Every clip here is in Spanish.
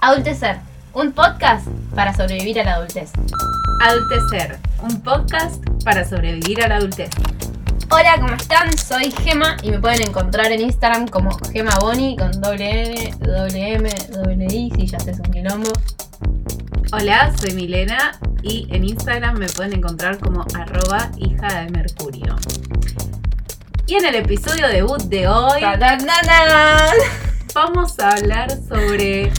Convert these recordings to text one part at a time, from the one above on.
Adultecer, un podcast para sobrevivir a la adultez. Adultecer, un podcast para sobrevivir a la adultez. Hola, ¿cómo están? Soy Gema y me pueden encontrar en Instagram como Gema Boni con doble N, doble M, doble I, si ya haces un quilombo. Hola, soy Milena y en Instagram me pueden encontrar como arroba hija de Mercurio. Y en el episodio debut de hoy Ta, ta, ta, ta. vamos a hablar sobre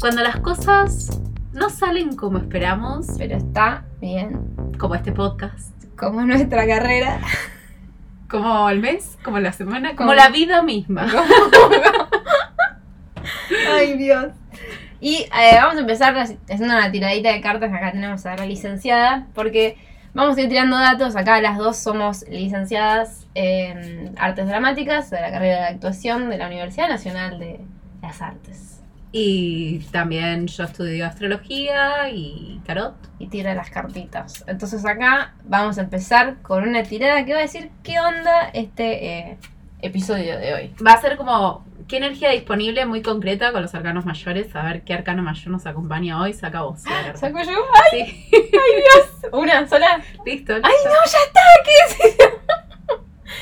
cuando las cosas no salen como esperamos, Pero está bien. como este podcast, Como nuestra carrera. como el mes, como la semana, como Como- la vida misma. Ay, Dios. Y eh, vamos a empezar haciendo una tiradita de cartas. Acá tenemos a la licenciada. Porque vamos a ir tirando datos. Acá las dos somos licenciadas en artes dramáticas de la carrera de actuación de la Universidad Nacional de las Artes. Y también yo estudio astrología y tarot. Y tira las cartitas. Entonces acá vamos a empezar con una tirada que va a decir qué onda este eh, episodio de hoy. Va a ser como qué energía disponible muy concreta con los arcanos mayores. A ver qué arcano mayor nos acompaña hoy. Saca vos. ¿Saco yo? Sí. ¿Una sola? Listo. ¡Ay, no, ya está! ¿Qué es eso?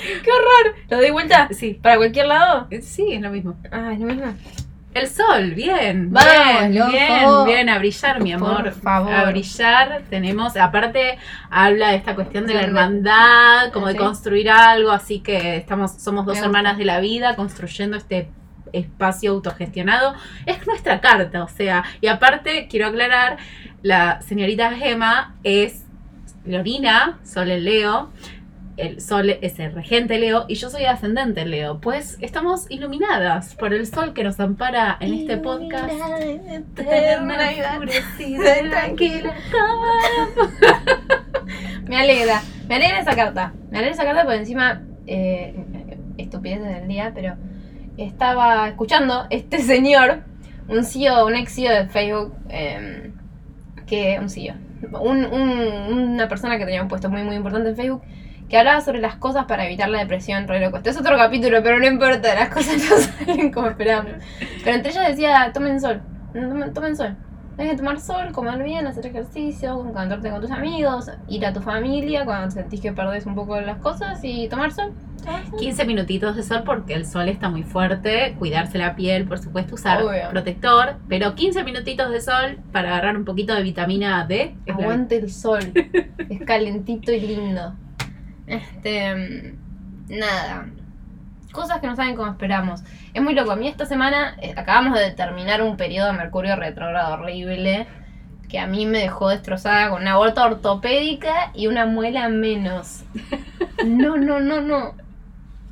¡Qué horror! ¿Lo doy vuelta? Sí. ¿Para cualquier lado? Sí, es lo mismo. Ah, es lo mismo. El sol, bien. Vamos, bien, bien, bien, a brillar, mi amor. Por favor. A brillar. Tenemos, aparte, habla de esta cuestión de la hermandad, como de construir algo, así que estamos, somos dos hermanas de la vida construyendo este espacio autogestionado. Es nuestra carta, o sea, y aparte, quiero aclarar, la señorita Gema es Lorina, Sol en Leo. El sol es el regente Leo y yo soy ascendente Leo. Pues estamos iluminadas por el sol que nos ampara en este podcast. Eterna, enfurecida tranquila. Me alegra. Me alegra esa carta. Me alegra esa carta por encima. Eh, estupidez del día, pero estaba escuchando este señor, un CEO, un ex CEO de Facebook, eh, que. Un CEO. Un, un- una persona que tenía un puesto muy, muy importante en Facebook. Que hablaba sobre las cosas para evitar la depresión, re loco. Este es otro capítulo, pero no importa, las cosas no salen como esperamos. Pero entre ellas decía, tomen sol, tomen, tomen sol. Hay que tomar sol, comer bien, hacer ejercicio, encontrarte con tus amigos, ir a tu familia cuando sentís que perdés un poco las cosas y tomar sol. tomar sol. 15 minutitos de sol porque el sol está muy fuerte. Cuidarse la piel, por supuesto, usar Obvio. protector. Pero 15 minutitos de sol para agarrar un poquito de vitamina D. Aguante el sol. es calentito y lindo. Este. Nada. Cosas que no saben cómo esperamos. Es muy loco. A mí esta semana eh, acabamos de terminar un periodo de Mercurio retrógrado horrible. Que a mí me dejó destrozada con una vuelta ortopédica y una muela menos. No, no, no, no.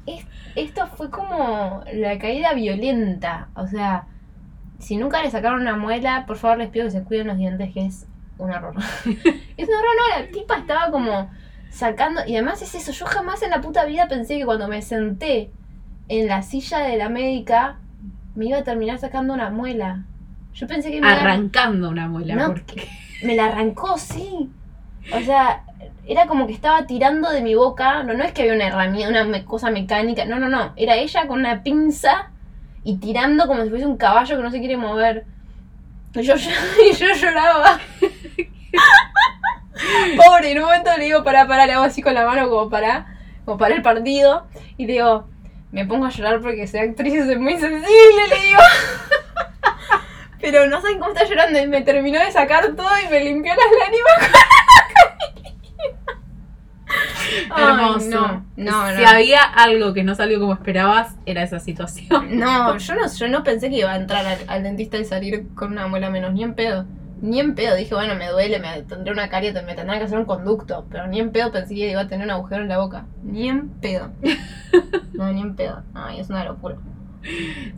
Es- esto fue como la caída violenta. O sea, si nunca le sacaron una muela, por favor les pido que se cuiden los dientes, que es un horror. es un horror, no, la tipa estaba como sacando. Y además es eso, yo jamás en la puta vida pensé que cuando me senté en la silla de la médica me iba a terminar sacando una muela. Yo pensé que me iba- Arrancando una muela. No, porque me la arrancó, sí. O sea, era como que estaba tirando de mi boca. No, no es que había una herramienta, una cosa mecánica. No, no, no. Era ella con una pinza y tirando como si fuese un caballo que no se quiere mover. Y yo, y yo lloraba. Pobre, en un momento le digo, para, para, le hago así con la mano como para, como para el partido. Y le digo, me pongo a llorar porque soy actriz y soy muy sensible, le digo. Pero no saben cómo está llorando y me terminó de sacar todo y me limpió las lágrimas con la hermoso. no, no, si no. había algo que no salió como esperabas, era esa situación. No, yo no, yo no pensé que iba a entrar al, al dentista y salir con una muela menos, ni en pedo. Ni en pedo, dije, bueno, me duele, me tendré una carieta, me tendrán que hacer un conducto. Pero ni en pedo pensé que iba a tener un agujero en la boca. Ni en pedo. No, ni en pedo. Ay, es una locura.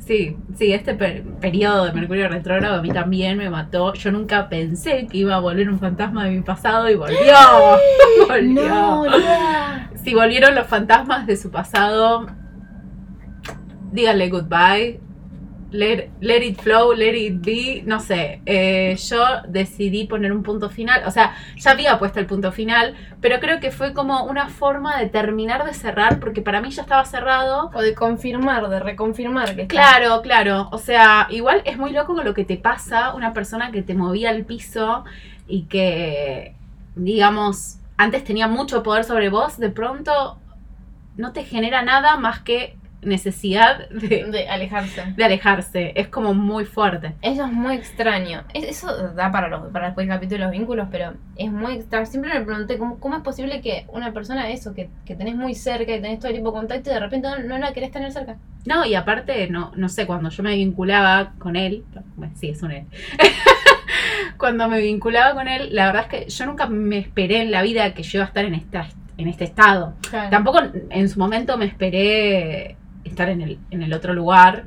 Sí, sí, este per- periodo de Mercurio retrógrado a mí también me mató. Yo nunca pensé que iba a volver un fantasma de mi pasado y volvió. volvió. No, ya. Si volvieron los fantasmas de su pasado, díganle goodbye. Let, let it flow, let it be, no sé, eh, yo decidí poner un punto final, o sea, ya había puesto el punto final, pero creo que fue como una forma de terminar de cerrar, porque para mí ya estaba cerrado. O de confirmar, de reconfirmar que está. Claro, claro, o sea, igual es muy loco con lo que te pasa una persona que te movía al piso y que, digamos, antes tenía mucho poder sobre vos, de pronto no te genera nada más que necesidad de, De alejarse. de alejarse. Es como muy fuerte. Eso es muy extraño. Es- Eso da para, los, para después el capítulo de los vínculos, pero es muy extraño. Siempre me pregunté cómo, cómo es posible que una persona, eso, que, que tenés muy cerca, que tenés todo el tiempo contacto y de repente no, no la querés tener cerca. No, y aparte, no, no sé, cuando yo me vinculaba con él, bueno, sí, es un él. cuando me vinculaba con él, la verdad es que yo nunca me esperé en la vida que yo iba a estar en, esta, en este estado. Tampoco en su momento me esperé estar en el, en el otro lugar.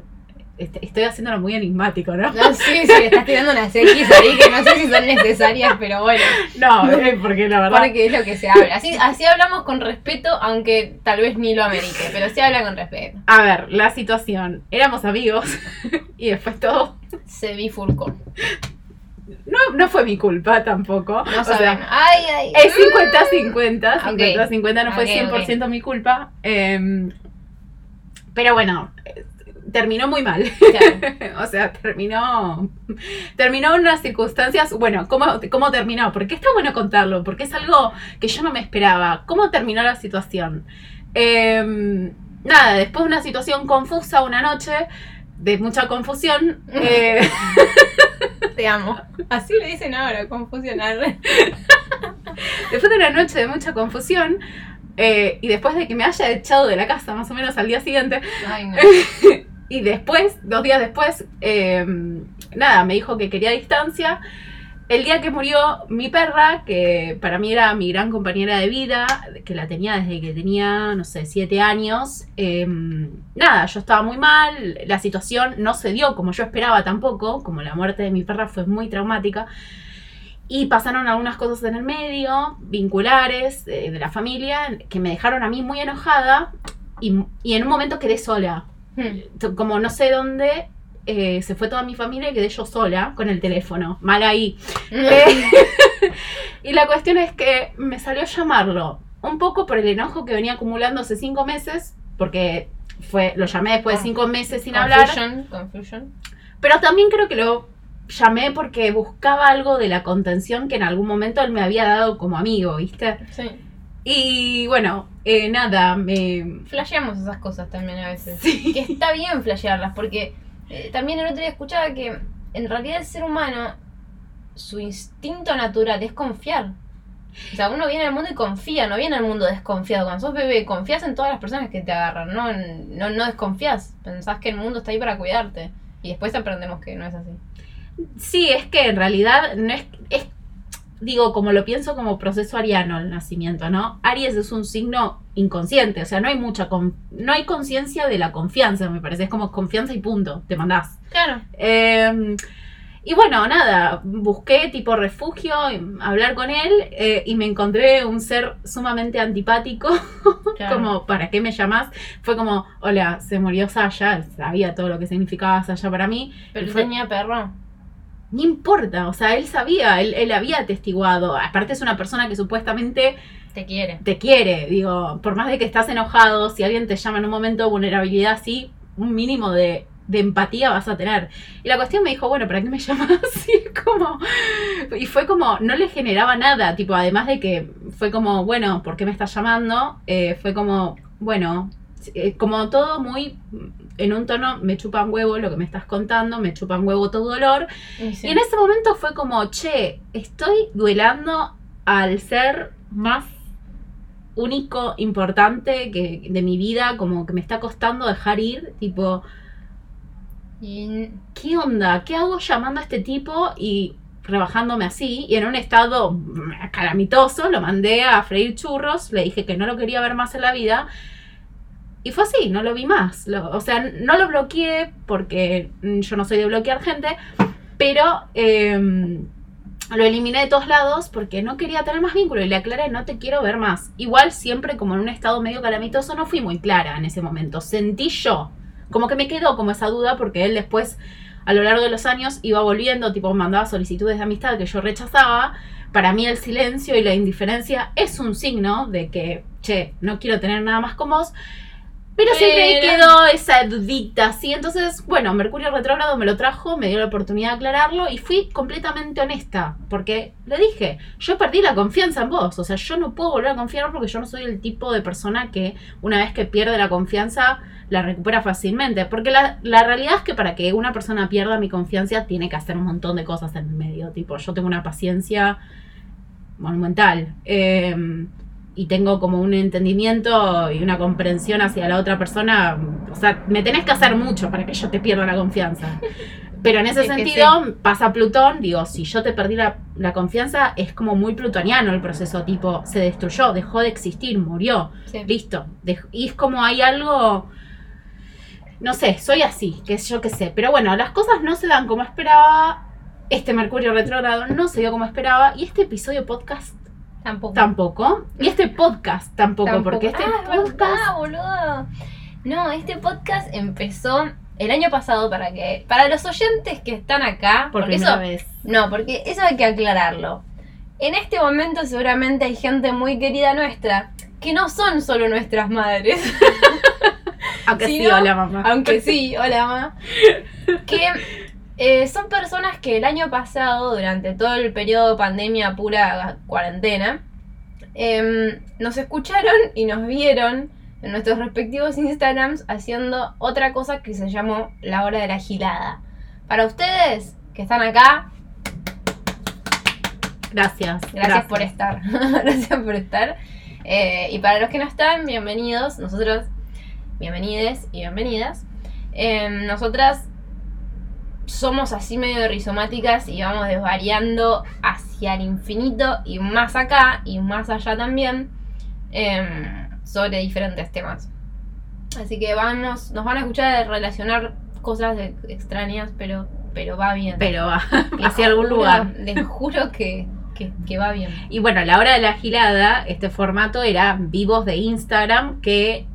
Este- Estoy haciéndolo muy enigmático, ¿no? No, sí, sí, estás tirando unas X ahí que no sé si son necesarias, pero bueno, No, eh, porque la verdad. porque es lo que se habla. Así, así hablamos con respeto, aunque tal vez ni lo amerite, pero se habla con respeto. A ver, la situación. Éramos amigos y después todo. Se bifurcó. No, no fue mi culpa tampoco. No O sea, ay, ay. Es 50-50, Ok. 50-50, no fue Ok, 100% mi culpa. eh, pero bueno, terminó muy mal. Claro. o sea, terminó terminó en unas circunstancias, bueno, ¿cómo, ¿cómo terminó? Porque está bueno contarlo, porque es algo que yo no me esperaba. ¿Cómo terminó la situación? Eh, nada, después de una situación confusa una noche, de mucha confusión, eh, Te amo. Así le dicen ahora, confusionar. Después de una noche de mucha confusión, eh, y después de que me haya echado de la casa más o menos al día siguiente, Ay, no. y después, dos días después, eh, nada, me dijo que quería distancia. El día que murió mi perra, que para mí era mi gran compañera de vida, que la tenía desde que tenía, no sé, siete años, eh, nada, yo estaba muy mal, la situación no se dio como yo esperaba tampoco, como la muerte de mi perra fue muy traumática. Y pasaron algunas cosas en el medio, vinculares, eh, de la familia, que me dejaron a mí muy enojada y, y en un momento quedé sola. Hmm. Como no sé dónde, eh, se fue toda mi familia y quedé yo sola con el teléfono. Mal ahí. Eh, y la cuestión es que me salió a llamarlo. Un poco por el enojo que venía acumulando hace cinco meses, porque fue, lo llamé después de cinco meses sin hablar. Confusion, confusion. Pero también creo que lo llamé porque buscaba algo de la contención que en algún momento él me había dado como amigo, ¿viste? Sí. Y bueno, eh, nada, me... Flasheamos esas cosas también a veces. Sí. Que está bien flashearlas, porque eh, también el otro día escuchaba que en realidad el ser humano, su instinto natural es confiar. O sea, uno viene al mundo y confía, no viene al mundo desconfiado. Cuando sos bebé, confías en todas las personas que te agarran, no, no, no desconfías. Pensás que el mundo está ahí para cuidarte. Y después aprendemos que no es así. Sí, es que en realidad no es, es, digo, como lo pienso como proceso ariano el nacimiento, ¿no? Aries es un signo inconsciente, o sea, no hay mucha, con- no hay conciencia de la confianza, me parece, es como confianza y punto, te mandás. Claro. Eh, y bueno, nada, busqué tipo refugio, hablar con él eh, y me encontré un ser sumamente antipático, claro. como, ¿para qué me llamas? Fue como, hola, se murió Sasha, sabía todo lo que significaba Sasha para mí, Pero fue- tenía perro. No importa, o sea, él sabía, él, él había atestiguado, aparte es una persona que supuestamente Te quiere. te quiere, digo, por más de que estás enojado, si alguien te llama en un momento de vulnerabilidad así, un mínimo de, de empatía vas a tener. Y la cuestión me dijo, bueno, ¿para qué me llamas así? Como, y fue como, no le generaba nada, tipo, además de que fue como, bueno, ¿por qué me estás llamando? Eh, fue como, bueno, como todo muy en un tono, me chupan huevo lo que me estás contando, me chupan huevo tu dolor. Y sí. Y en ese momento fue como, che, estoy duelando al ser más único, importante que de mi vida, como que me está costando dejar ir, tipo, Y ¿qué onda? ¿Qué hago llamando a este tipo y rebajándome así? Y en un estado calamitoso lo mandé a freír churros, le dije que no lo quería ver más en la vida. Y fue así, no lo vi más. O sea, no lo bloqueé porque mm, yo no soy de bloquear gente, pero em, lo eliminé de todos lados porque no quería tener más vínculo y le aclaré, no te quiero ver más. Igual siempre como en un estado medio calamitoso no fui muy clara en ese momento. Sentí yo como que me quedó como esa duda porque él después, a lo largo de los años, iba volviendo, tipo, mandaba solicitudes de amistad que yo rechazaba. Para mí el silencio y la indiferencia es un signo de que, che, no quiero tener nada más con vos. Pero siempre Pero- quedó esa dudita, así. Entonces, bueno, Mercurio retrógrado me lo trajo, me dio la oportunidad de aclararlo y fui completamente honesta. Porque le dije, yo perdí la confianza en vos. O sea, yo no puedo volver a confiar porque yo no soy el tipo de persona que una vez que pierde la confianza la recupera fácilmente. Porque la, la realidad es que para que una persona pierda mi confianza tiene que hacer un montón de cosas en el medio. Tipo, yo tengo una paciencia monumental. Eh, y tengo como un entendimiento y una comprensión hacia la otra persona. O sea, me tenés que hacer mucho para que yo te pierda la confianza. Pero en ese Es sentido, pasa Plutón, digo, si yo te perdí la, la confianza, es como muy plutoniano el proceso, tipo, se destruyó, dejó de existir, murió, Sí. listo. Dej- y es como hay algo, no sé, soy así, que yo qué sé. Pero bueno, las cosas no se dan como esperaba, este Mercurio retrógrado no se dio como esperaba, y este episodio podcast Tampoco. tampoco, y este podcast tampoco, Tampoco. porque este ah, es podcast... verdad, boludo. No, este podcast empezó el año pasado para que para los oyentes que están acá, Por porque primera eso vez. no, porque eso hay que aclararlo. En este momento seguramente hay gente muy querida nuestra que no son solo nuestras madres, Aunque sí, hola mamá. aunque sí, hola mamá, que eh, son personas que el año pasado, durante todo el periodo pandemia pura cuarentena, em, nos escucharon y nos vieron en nuestros respectivos Instagrams haciendo otra cosa que se llamó la hora de la gilada. Para ustedes que están acá, Gracias. gracias, por estar. gracias por estar. Eh, y para los que no están, bienvenidos. Nosotros, bienvenides y bienvenidas. Em, nosotras somos así medio rizomáticas y vamos desvariando hacia el infinito y más acá y más allá también em, sobre diferentes temas. Así que vamos, nos van a escuchar relacionar cosas de- extrañas, pero, pero va bien. Pero va hacia algún juro- lugar. Les juro que, que, que va bien. Y bueno, a la hora de la gilada, este formato era vivos de Instagram que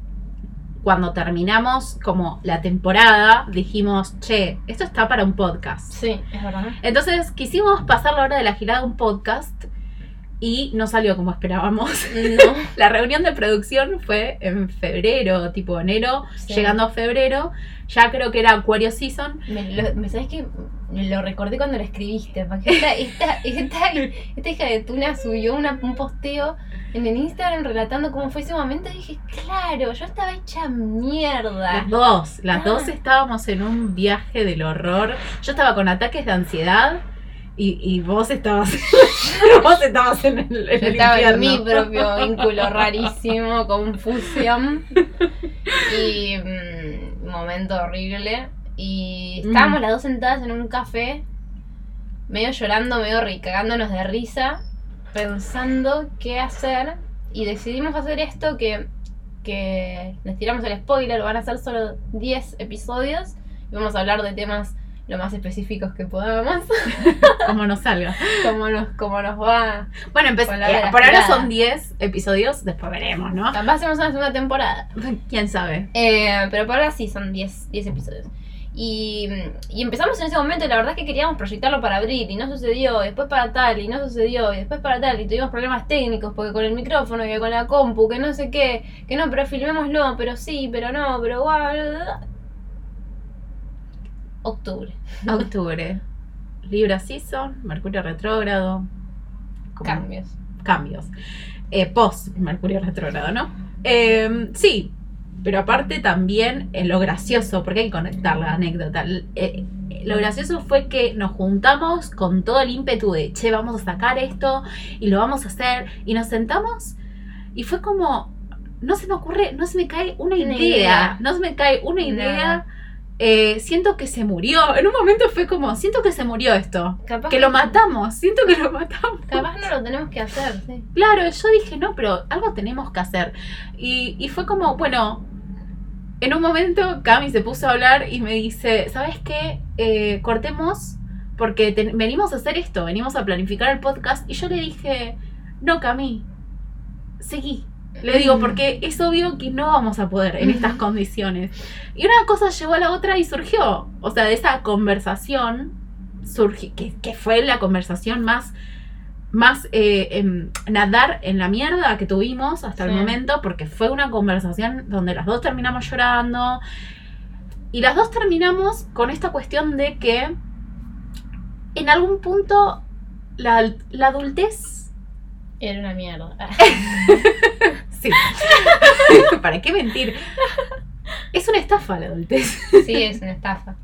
cuando terminamos como la temporada dijimos, che, esto está para un podcast. Sí, es verdad. Entonces quisimos pasar la hora de la gilada a un podcast y no salió como esperábamos. No. La reunión de producción fue en febrero, tipo enero, Sí. llegando a febrero. Ya creo que era Aquario Season. Me, lo, me sabes que lo recordé cuando lo escribiste, porque esta, esta, esta, esta hija de Tuna subió una, un posteo en el Instagram relatando cómo fue ese momento y dije, claro, yo estaba hecha mierda. Las dos, las Ah. dos estábamos en un viaje del horror. Yo estaba con ataques de ansiedad y, y vos estabas, vos estabas en el, en el estaba en mi propio vínculo rarísimo, confusión. Y mm, momento horrible. Y estábamos Mm. las dos sentadas en un café, medio llorando, medio cagándonos de risa, pensando qué hacer. Y decidimos hacer esto que, que les tiramos el spoiler, van a ser solo 10 episodios. Y vamos a hablar de temas lo más específicos que podamos, Como nos salga. como nos, como nos va. Bueno, empe- Con la hora de eh, por ahora son 10 episodios, después veremos, ¿no? Capaz hacemos una segunda temporada. ¿Quién sabe? Eh, pero por ahora sí, son 10 10 episodios. Y, y empezamos en ese momento y la verdad es que queríamos proyectarlo para abril y no sucedió, y después para tal y no sucedió, y después para tal y tuvimos problemas técnicos porque con el micrófono y con la compu, que no sé qué, que no, pero filmémoslo, pero sí, pero no, pero guau. Octubre. Octubre. Libra Season, Mercurio retrógrado. Cambios. cambios. Eh, post Mercurio retrógrado, ¿no? Eh, sí, pero aparte también eh, lo gracioso, porque hay que conectar la anécdota. Eh, lo gracioso fue que nos juntamos con todo el ímpetu de, che, vamos a sacar esto y lo vamos a hacer. Y nos sentamos y fue como, no se me ocurre, no se me cae una Una idea, idea. no se me cae una idea. Nada. Eh, siento que se murió. En un momento fue como, siento que se murió esto. Capaz Que lo matamos, siento que lo matamos. Capaz no lo tenemos que hacer, sí. Claro, yo dije, no, pero algo tenemos que hacer. Y, y fue como, bueno, en un momento Cami se puso a hablar y me dice, ¿sabes qué? Eh, cortemos porque te- venimos a hacer esto, venimos a planificar el podcast. Y yo le dije, no, Cami, seguí. Le digo, porque es obvio que no vamos a poder en estas condiciones. Y una cosa llevó a la otra y surgió. O sea, de esa conversación, surgió, que, que fue la conversación más, más eh, em, nadar en la mierda que tuvimos hasta el momento, porque fue una conversación donde las dos terminamos llorando. Y las dos terminamos con esta cuestión de que en algún punto la, la adultez Era una mierda. Sí. ¿Para qué mentir? Es una estafa la adultez. Sí, es una estafa.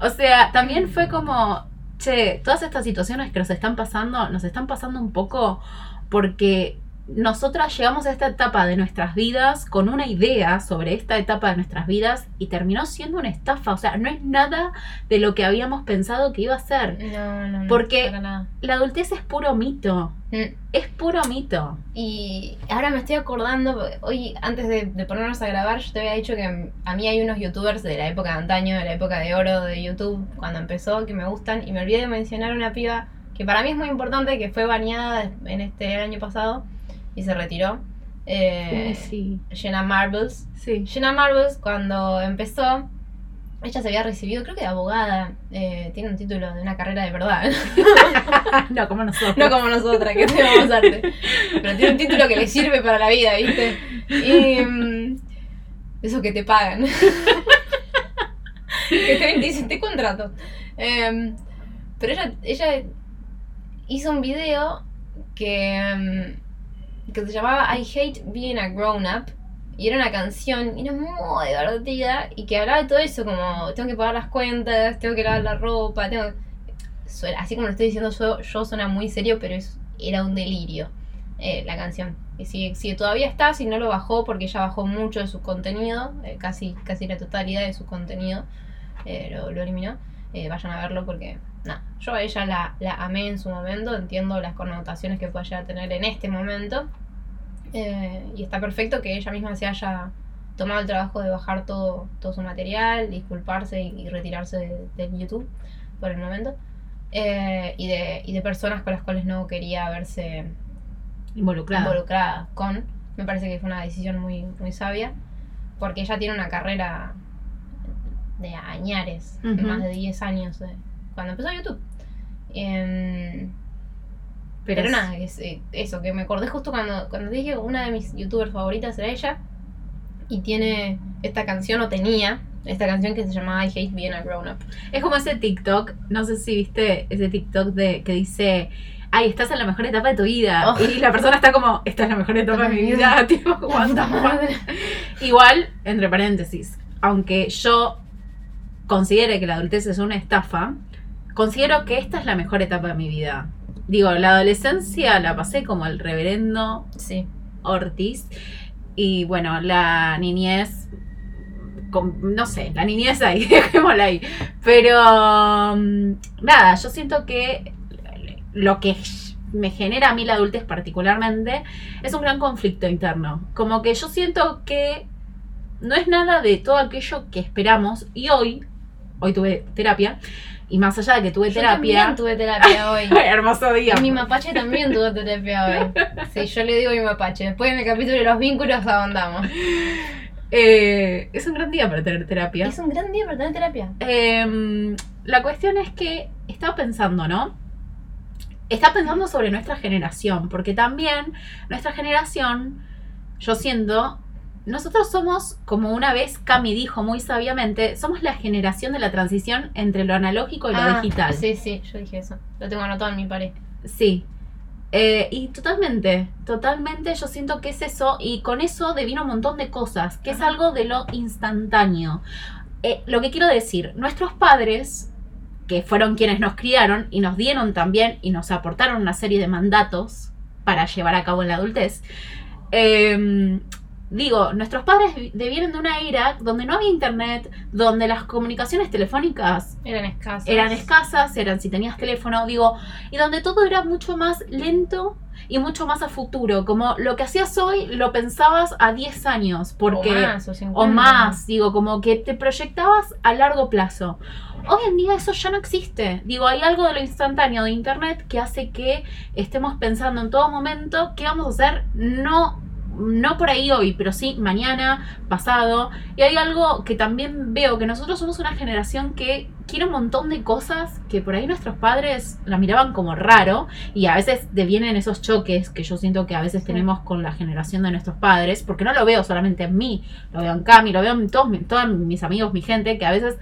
O sea, también fue como, che, todas estas situaciones que nos están pasando, nos están pasando un poco porque nosotras llegamos a esta etapa de nuestras vidas con una idea sobre esta etapa de nuestras vidas y terminó siendo una estafa. O sea, no es nada de lo que habíamos pensado que iba a ser. No, no, no. Porque-. La adultez es puro mito. Mm. Es puro mito. Y ahora me estoy acordando, hoy antes de, de ponernos a grabar, yo te había dicho que a mí hay unos youtubers de la época de antaño, de la época de oro de YouTube, cuando empezó, que me gustan, y me olvidé de mencionar una piba que para mí es muy importante, que fue baneada en este año pasado y se retiró. Eh, sí. Jenna Marbles. Sí. Jenna Marbles, cuando empezó, ella se había recibido, creo que de abogada, eh, tiene un título de una carrera de verdad. no, como nosotros. No como nosotras, que tenemos arte. Pero tiene un título que le sirve para la vida, ¿viste? Y. mm, eso que te pagan. que te dicen, te contrato. Em, pero ella, ella hizo un video que, em, que se llamaba I Hate Being a Grown Up. Y era una canción, y era muy divertida, y que hablaba de todo eso, como tengo que pagar las cuentas, tengo que lavar la ropa, tengo suena- así como lo estoy diciendo yo, yo suena muy serio, pero es, era un delirio eh, la canción. Y si, si todavía está, si no lo bajó, porque ella bajó mucho de su contenido, eh, casi, casi la totalidad de su contenido, eh, lo, lo eliminó, vayan a verlo porque, nada, yo a ella la, la amé en su momento, entiendo las connotaciones que puede llegar a tener en este momento, eh, y está perfecto que ella misma se haya tomado el trabajo de bajar todo, todo su material, disculparse y, y retirarse de, de YouTube por el momento. Eh, y, de, y de personas con las cuales no quería verse Involucrada. involucrada con. Me parece que fue una decisión muy, muy sabia, porque ella tiene una carrera de añares, Ujú. más de 10 años, cuando empezó YouTube. Em, pero es- nada, es, eh, eso, que me acordé justo cuando, cuando dije que una de mis youtubers favoritas era ella, y tiene esta canción, o tenía esta canción que se llamaba I Hate Being a Grown Up. Es como ese TikTok, no sé si viste ese TikTok de que dice, ay, estás en la mejor etapa de tu vida. Oh. Y la persona está como, esta es la mejor etapa de mi vida. Tipo, fuck. Igual, entre paréntesis, aunque yo considere que la adultez es una estafa, considero que esta es la mejor etapa de mi vida. Digo, la adolescencia la pasé como el reverendo Sí. Ortiz. Y bueno, la niñez, con- no sé, la niñez ahí, dejémosla ahí. Pero mm, nada, yo siento que lo que me genera a mí la adultez particularmente es un gran conflicto interno. Como que yo siento que no es nada de todo aquello que esperamos. Y hoy, hoy tuve terapia. Y más allá de que tuve Yo terapia... también tuve terapia hoy. Hermoso día. Y mi mapache también tuvo terapia hoy. Sí, yo le digo a mi mapache. Después en el capítulo de los vínculos ahondamos. Eh, es un gran día para tener terapia. Es un gran día para tener terapia. Em, la cuestión es que estaba pensando, ¿no? Estaba pensando sobre nuestra generación, porque también nuestra generación, yo siento, nosotros somos, como una vez Cami dijo muy sabiamente, somos la generación de la transición entre lo analógico y lo Ah, digital. Sí, sí, yo dije eso. Lo tengo anotado en mi pared. Sí. Eh, y totalmente, totalmente yo siento que es eso y con eso devino un montón de cosas, que es algo de lo instantáneo. Eh, lo que quiero decir, nuestros padres, que fueron quienes nos criaron y nos dieron también y nos aportaron una serie de mandatos para llevar a cabo en la adultez, eh, digo, nuestros padres vienen de una era donde no había internet, donde las comunicaciones telefónicas Eran escasas. eran escasas, eran si tenías teléfono, digo, y donde todo era mucho más lento y mucho más a futuro, como lo que hacías hoy lo pensabas a 10 años, porque O más, o 50. o más, digo, como que te proyectabas a largo plazo. Hoy en día eso ya no existe. Digo, hay algo de lo instantáneo de internet que hace que estemos pensando en todo momento qué vamos a hacer, no no por ahí hoy, pero sí mañana, pasado. Y hay algo que también veo, que nosotros somos una generación que quiere un montón de cosas que por ahí nuestros padres la miraban como raro y a veces devienen esos choques que yo siento que a veces tenemos con la generación de nuestros padres, porque no lo veo solamente en mí, lo veo en Cami, lo veo en todos, mi- todos mis amigos, mi gente, que a veces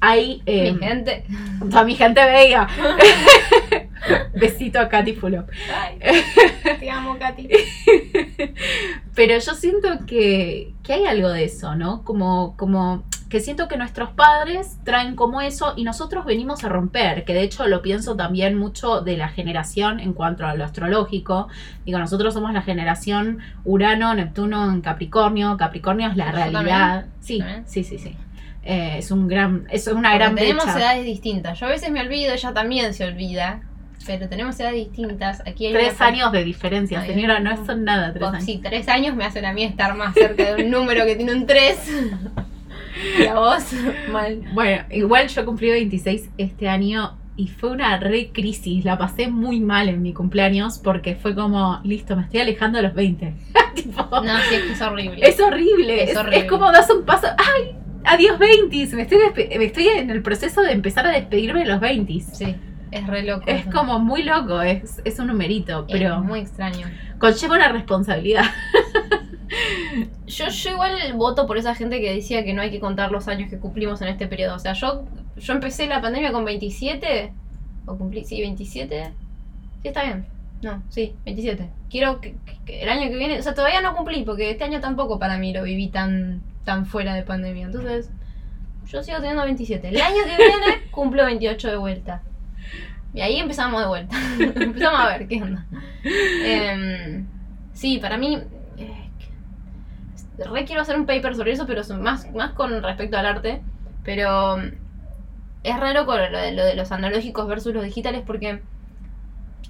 hay... eh, Mi gente. Toda mi gente bella. Besito a Katy Fulop. Te amo, Katy. Pero yo siento que, que hay algo de eso, ¿no? Como, como que siento que nuestros padres traen como eso y nosotros venimos a romper, que de hecho lo pienso también mucho de la generación en cuanto a lo astrológico. Digo, nosotros somos la generación Urano, Neptuno en Capricornio, Capricornio es la ¿Yo realidad. Sí, ¿También? sí, sí, sí. Eh, es un gran, es una Porque gran tenemos brecha. edades distintas. Yo a veces me olvido, ella también se olvida. Pero tenemos edades distintas. Aquí hay Tres años de diferencia, señora, no son nada tres años. sí, tres años me hacen a mí estar más cerca de un número que tiene un 3. Y a vos, mal. Bueno, igual yo cumplí 26 este año y fue una re crisis. La pasé muy mal en mi cumpleaños porque fue como, listo, me estoy alejando de los 20. Tipo, No, sí, es que es horrible. es horrible. Es Es, horrible. es como das un paso. ¡Ay! Adiós 20. Me estoy, me estoy en el proceso de empezar a despedirme de los 20. Sí, es re loco. Es eso. como muy loco, es, es un numerito, Es pero muy extraño. conlleva una responsabilidad. Yo, yo igual voto por esa gente que decía que no hay que contar los años que cumplimos en este periodo. O sea, yo, yo empecé la pandemia con 27. ¿O cumplí? Sí, 27. Sí, está bien. No, sí, 27. Quiero que, que- que el año que viene. O sea, todavía no cumplí porque este año tampoco para mí lo viví tan, tan fuera de pandemia. Entonces, yo sigo teniendo 27. El año que viene cumplo 28 de vuelta. Y ahí empezamos de vuelta. empezamos a ver qué onda. Em, sí, para mí. eh, re quiero hacer un paper sobre eso, pero más, más con respecto al arte. Pero mm, es raro con lo de, lo de los analógicos versus los digitales porque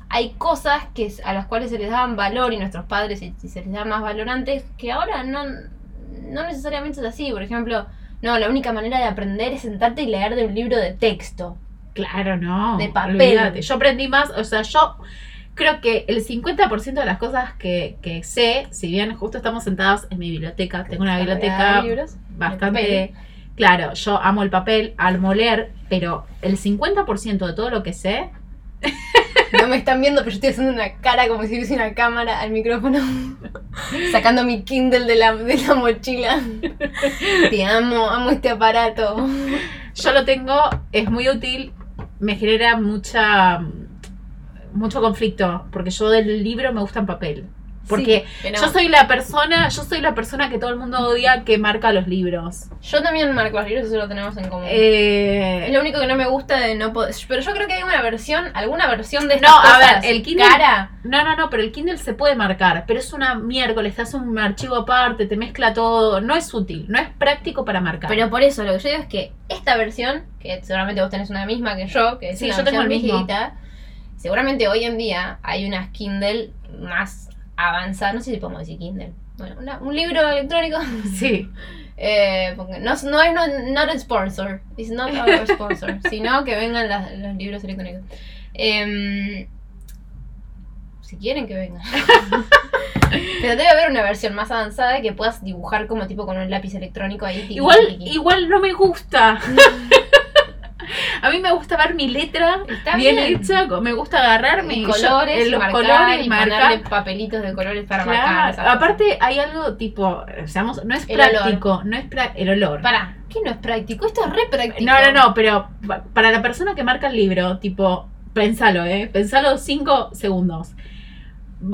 hay cosas que a las cuales se les daban valor y nuestros padres y, y se les da más valor antes que ahora no, no necesariamente es así. Por ejemplo, no, la única manera de aprender es sentarte y leer de un libro de texto. Claro, no. De papel. Yo aprendí más, o sea, yo creo que el 50% de las cosas que, que sé, si bien justo estamos sentados en mi biblioteca, tengo una biblioteca libros. bastante... Claro, yo amo el papel, amo leer, pero el 50% de todo lo que sé, No me están viendo, pero yo estoy haciendo una cara como si hubiese una cámara al micrófono. Sacando mi Kindle de la, de la mochila. Te amo, amo este aparato. yo lo tengo, es muy útil, me genera mucha mucho conflicto, porque yo del libro me gusta en papel. Porque Sí, yo soy la persona, yo soy la persona que todo el mundo odia que marca los libros. yo también marco los libros, eso lo tenemos en común. es Eh, lo único que no me gusta de no poder. Pero yo creo que hay una versión, alguna versión de No, a ver, el Kindle- cara. no, no, no, pero el Kindle se puede marcar, pero es una miércoles, te hace un archivo aparte, te mezcla todo, no es útil, no es práctico para marcar. Pero por eso lo que yo digo es que esta versión, que seguramente vos tenés una misma que yo, que es Sí, una yo tengo el mismo. viejita, seguramente hoy en día hay unas Kindle más avanzadas, no sé si podemos decir Kindle. Bueno, una- un libro electrónico. sí, Eh, porque no, no es no, not a sponsor, it's not our sponsor, sino que vengan las- los libros electrónicos. Em, si quieren que vengan. Pero debe haber una versión más avanzada que puedas dibujar como tipo con un lápiz electrónico ahí. igual, igual no me gusta. A mí me gusta ver mi letra Está bien, bien. hecha, me gusta agarrarme Y yo- colores, en los marcar, colores, y marcar. papelitos de colores para Claro, marcar. aparte hay algo tipo, seamos, no es El práctico, no es pra- el olor. Para, ¿qué no es práctico? Esto es re práctico. No, no, no, pero pa- para la persona que marca el libro, tipo, pensalo, ¿eh? Pensalo cinco segundos.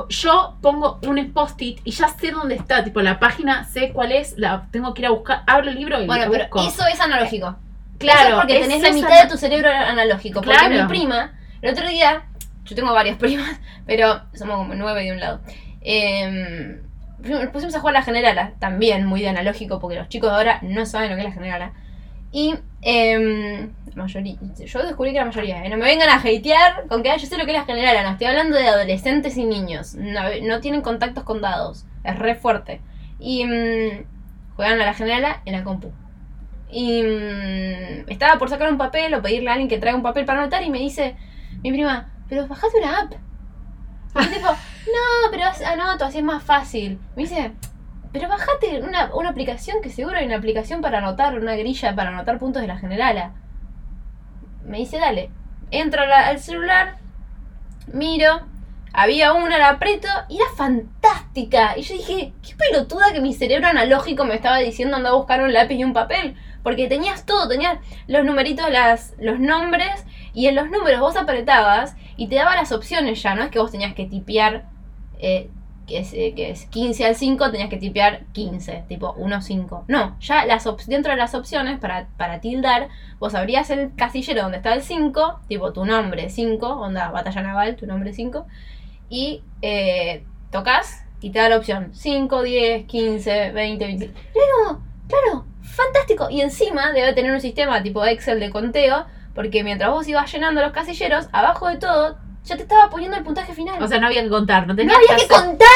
Yo pongo un post-it y ya sé dónde está, tipo, la página, sé cuál es, la tengo que ir a buscar, abro el libro y Bueno, pero busco. eso es analógico. Claro, Eso es porque tenés la mitad de tu cerebro analógico. Porque Claro. mi prima, el otro día, yo tengo varias primas, pero somos como nueve de un lado. Eh, nos pusimos a jugar a la generala, también muy de analógico, porque los chicos de ahora no saben lo que es la generala. Y eh, la mayoría, yo descubrí que la mayoría, ¿eh? no me vengan a hatear con que "Ay, yo sé lo que es la generala, no estoy hablando de adolescentes y niños, no, no tienen contactos con dados, es re fuerte. Y mm, juegan a la generala en la compu. Y mm, estaba por sacar un papel o pedirle a alguien que traiga un papel para anotar y me dice mi prima, pero bajate una app. Y tipo, no, pero anoto, así es más fácil. Me dice, pero bajate una, una aplicación que seguro hay una aplicación para anotar, una grilla para anotar puntos de la generala. Me dice, dale. Entro la- al celular, miro, había una, la aprieto y era fantástica. Y yo dije, qué pelotuda que mi cerebro analógico me estaba diciendo anda a buscar un lápiz y un papel. Porque tenías todo, tenías los numeritos, las, los nombres, y en los números vos apretabas y te daba las opciones ya, no es que vos tenías que tipear, eh, que, es, eh, que es 15 al 5, tenías que tipear 15, tipo 1, 5. No, ya las dentro de las opciones para, para tildar, vos abrías el casillero donde está el 5, tipo tu nombre 5, onda batalla naval, tu nombre 5, y eh, tocas y te da la opción 5, 10, 15, 20, 25. Claro, claro, fantástico. Y encima debe tener un sistema tipo Excel de conteo, porque mientras vos ibas llenando los casilleros, abajo de todo ya te estaba poniendo el puntaje final. O sea, no había que contar, no no tenías había que contar.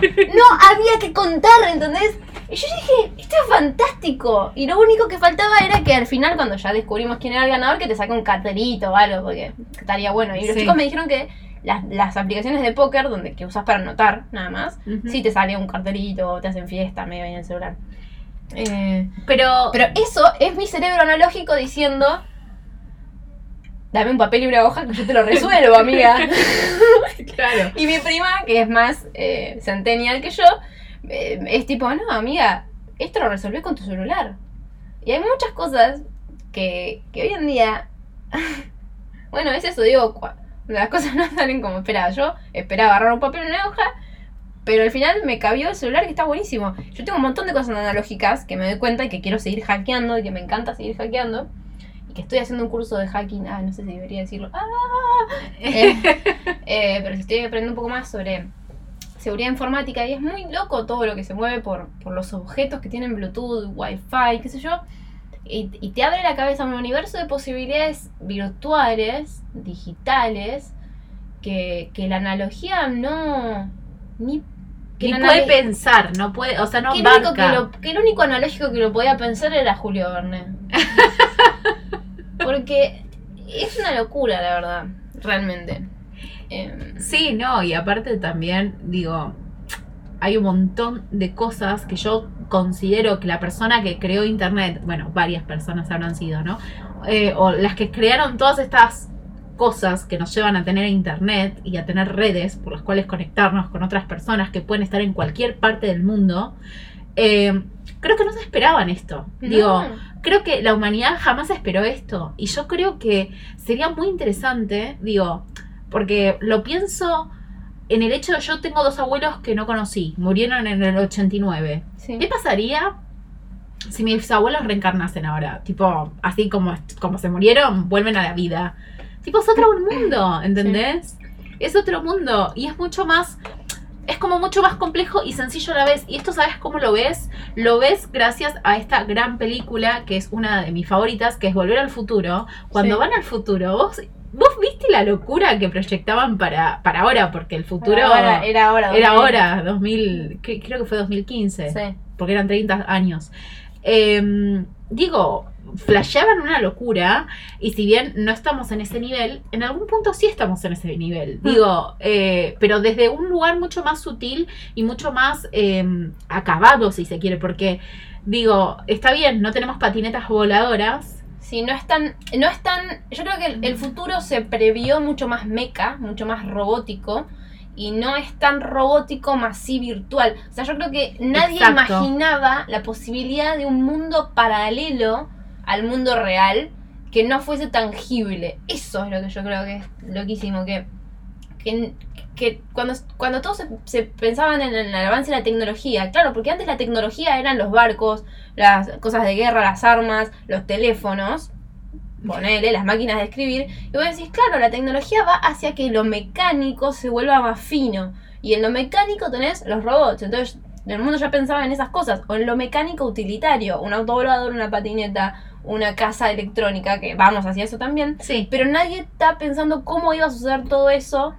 No había que contar, ¿entendés? Y yo dije, esto es fantástico. Y lo único que faltaba era que al final, cuando ya descubrimos quién era el ganador, que te saque un cartelito o algo, porque estaría bueno. Y los Sí. chicos me dijeron que las, las aplicaciones de póker, donde que usas para anotar, nada más, sí te sale un cartelito o te hacen fiesta medio ahí en el celular. Eh, Pero, pero eso es mi cerebro analógico diciendo, dame un papel y una hoja que yo te lo resuelvo, amiga. claro. Y mi prima, que es más eh, centennial que yo, eh, es tipo, no, amiga, esto lo resolvés con tu celular. Y hay muchas cosas que, que hoy en día, bueno, es eso, digo, las cosas no salen como esperaba. Yo esperaba agarrar un papel y una hoja, pero al final me cabió el celular que está buenísimo. Yo tengo un montón de cosas analógicas que me doy cuenta y que quiero seguir hackeando y que me encanta seguir hackeando. Y que estoy haciendo un curso de hacking, ah, no sé si debería decirlo. ¡Ah! Eh, eh, pero estoy aprendiendo un poco más sobre seguridad informática y es muy loco todo lo que se mueve por, por los objetos que tienen Bluetooth, Wi-Fi, qué sé yo. Y, y te abre la cabeza a un universo de posibilidades virtuales, digitales, que, que la analogía no... Ni, que la puede pensar, no puede, o sea, no que el, único que, barca. lo- que el único analógico que lo podía pensar era Julio Verne. Porque es una locura, la verdad, realmente. Em, Sí, no, y aparte también, digo, hay un montón de cosas que yo considero que la persona que creó Internet, bueno, varias personas habrán sido, ¿no? Eh, o las que crearon todas estas cosas que nos llevan a tener Internet y a tener redes por las cuales conectarnos con otras personas que pueden estar en cualquier parte del mundo, eh, creo que no se esperaban esto. Digo, creo que la humanidad jamás esperó esto. Y yo creo que sería muy interesante, digo, porque lo pienso en el hecho de yo tengo dos abuelos que no conocí, murieron en el 89. Sí. ¿Qué pasaría si mis abuelos reencarnasen ahora? Tipo, así como, como se murieron, vuelven a la vida. Tipo, es otro mundo, ¿entendés? Es otro mundo y es mucho más... Es como mucho más complejo y sencillo a la vez. Y esto, ¿sabes cómo lo ves? Lo ves gracias a esta gran película que es una de mis favoritas, que es Volver al Futuro. Cuando Sí. van al futuro, vos, vos viste la locura que proyectaban para, para ahora, porque el futuro Era ahora, era ahora. era 2000. ahora, 2000, cre- creo que fue 2015 Sí. porque eran 30 años. Eh, digo, flasheaban una locura y si bien no estamos en ese nivel, en algún punto sí estamos en ese nivel. Digo, eh, pero desde un lugar mucho más sutil y mucho más eh, acabado, si se quiere, porque digo, está bien, no tenemos patinetas voladoras. Sí, no es tan, no es tan, yo creo que el, el futuro se previó mucho más meca, mucho más robótico y no es tan robótico más sí virtual. O sea, yo creo que nadie Exacto. imaginaba la posibilidad de un mundo paralelo al mundo real que no fuese tangible. Eso es lo que yo creo que es loquísimo, que, que, que cuando, cuando todos se, se pensaban en el avance de la tecnología, claro, porque antes la tecnología eran los barcos, las cosas de guerra, las armas, los teléfonos, ponele, las máquinas de escribir, y vos decís, claro, la tecnología va hacia que lo mecánico se vuelva más fino, y en lo mecánico tenés los robots, entonces el mundo ya pensaba en esas cosas, o en lo mecánico utilitario, un autovolador, una patineta, una casa electrónica, que vamos hacia eso también, Sí, pero nadie está pensando cómo iba a suceder todo eso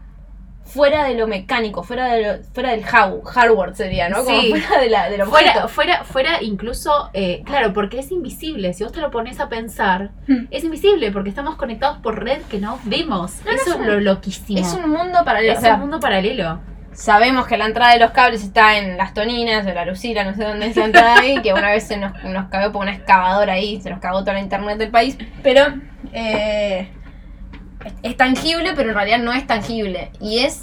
fuera de lo mecánico, fuera, de lo- fuera del how, hardware sería, ¿no? Como Sí. fuera de la, del Fuera, objeto. fuera, fuera incluso, eh, claro, porque es invisible. Si vos te lo pones a pensar, Hmm. es invisible porque estamos conectados por red que no vemos. No, no, Eso es es un- lo loquísimo. Es un mundo paralelo. Es o sea, un mundo paralelo. Sabemos que la entrada de los cables está en las toninas, en la lucila, no sé dónde es la entrada ahí, que una vez se nos, nos cagó por una excavadora ahí, se nos cagó toda la internet del país, pero eh, es, tangible, pero en realidad no es tangible. Y es,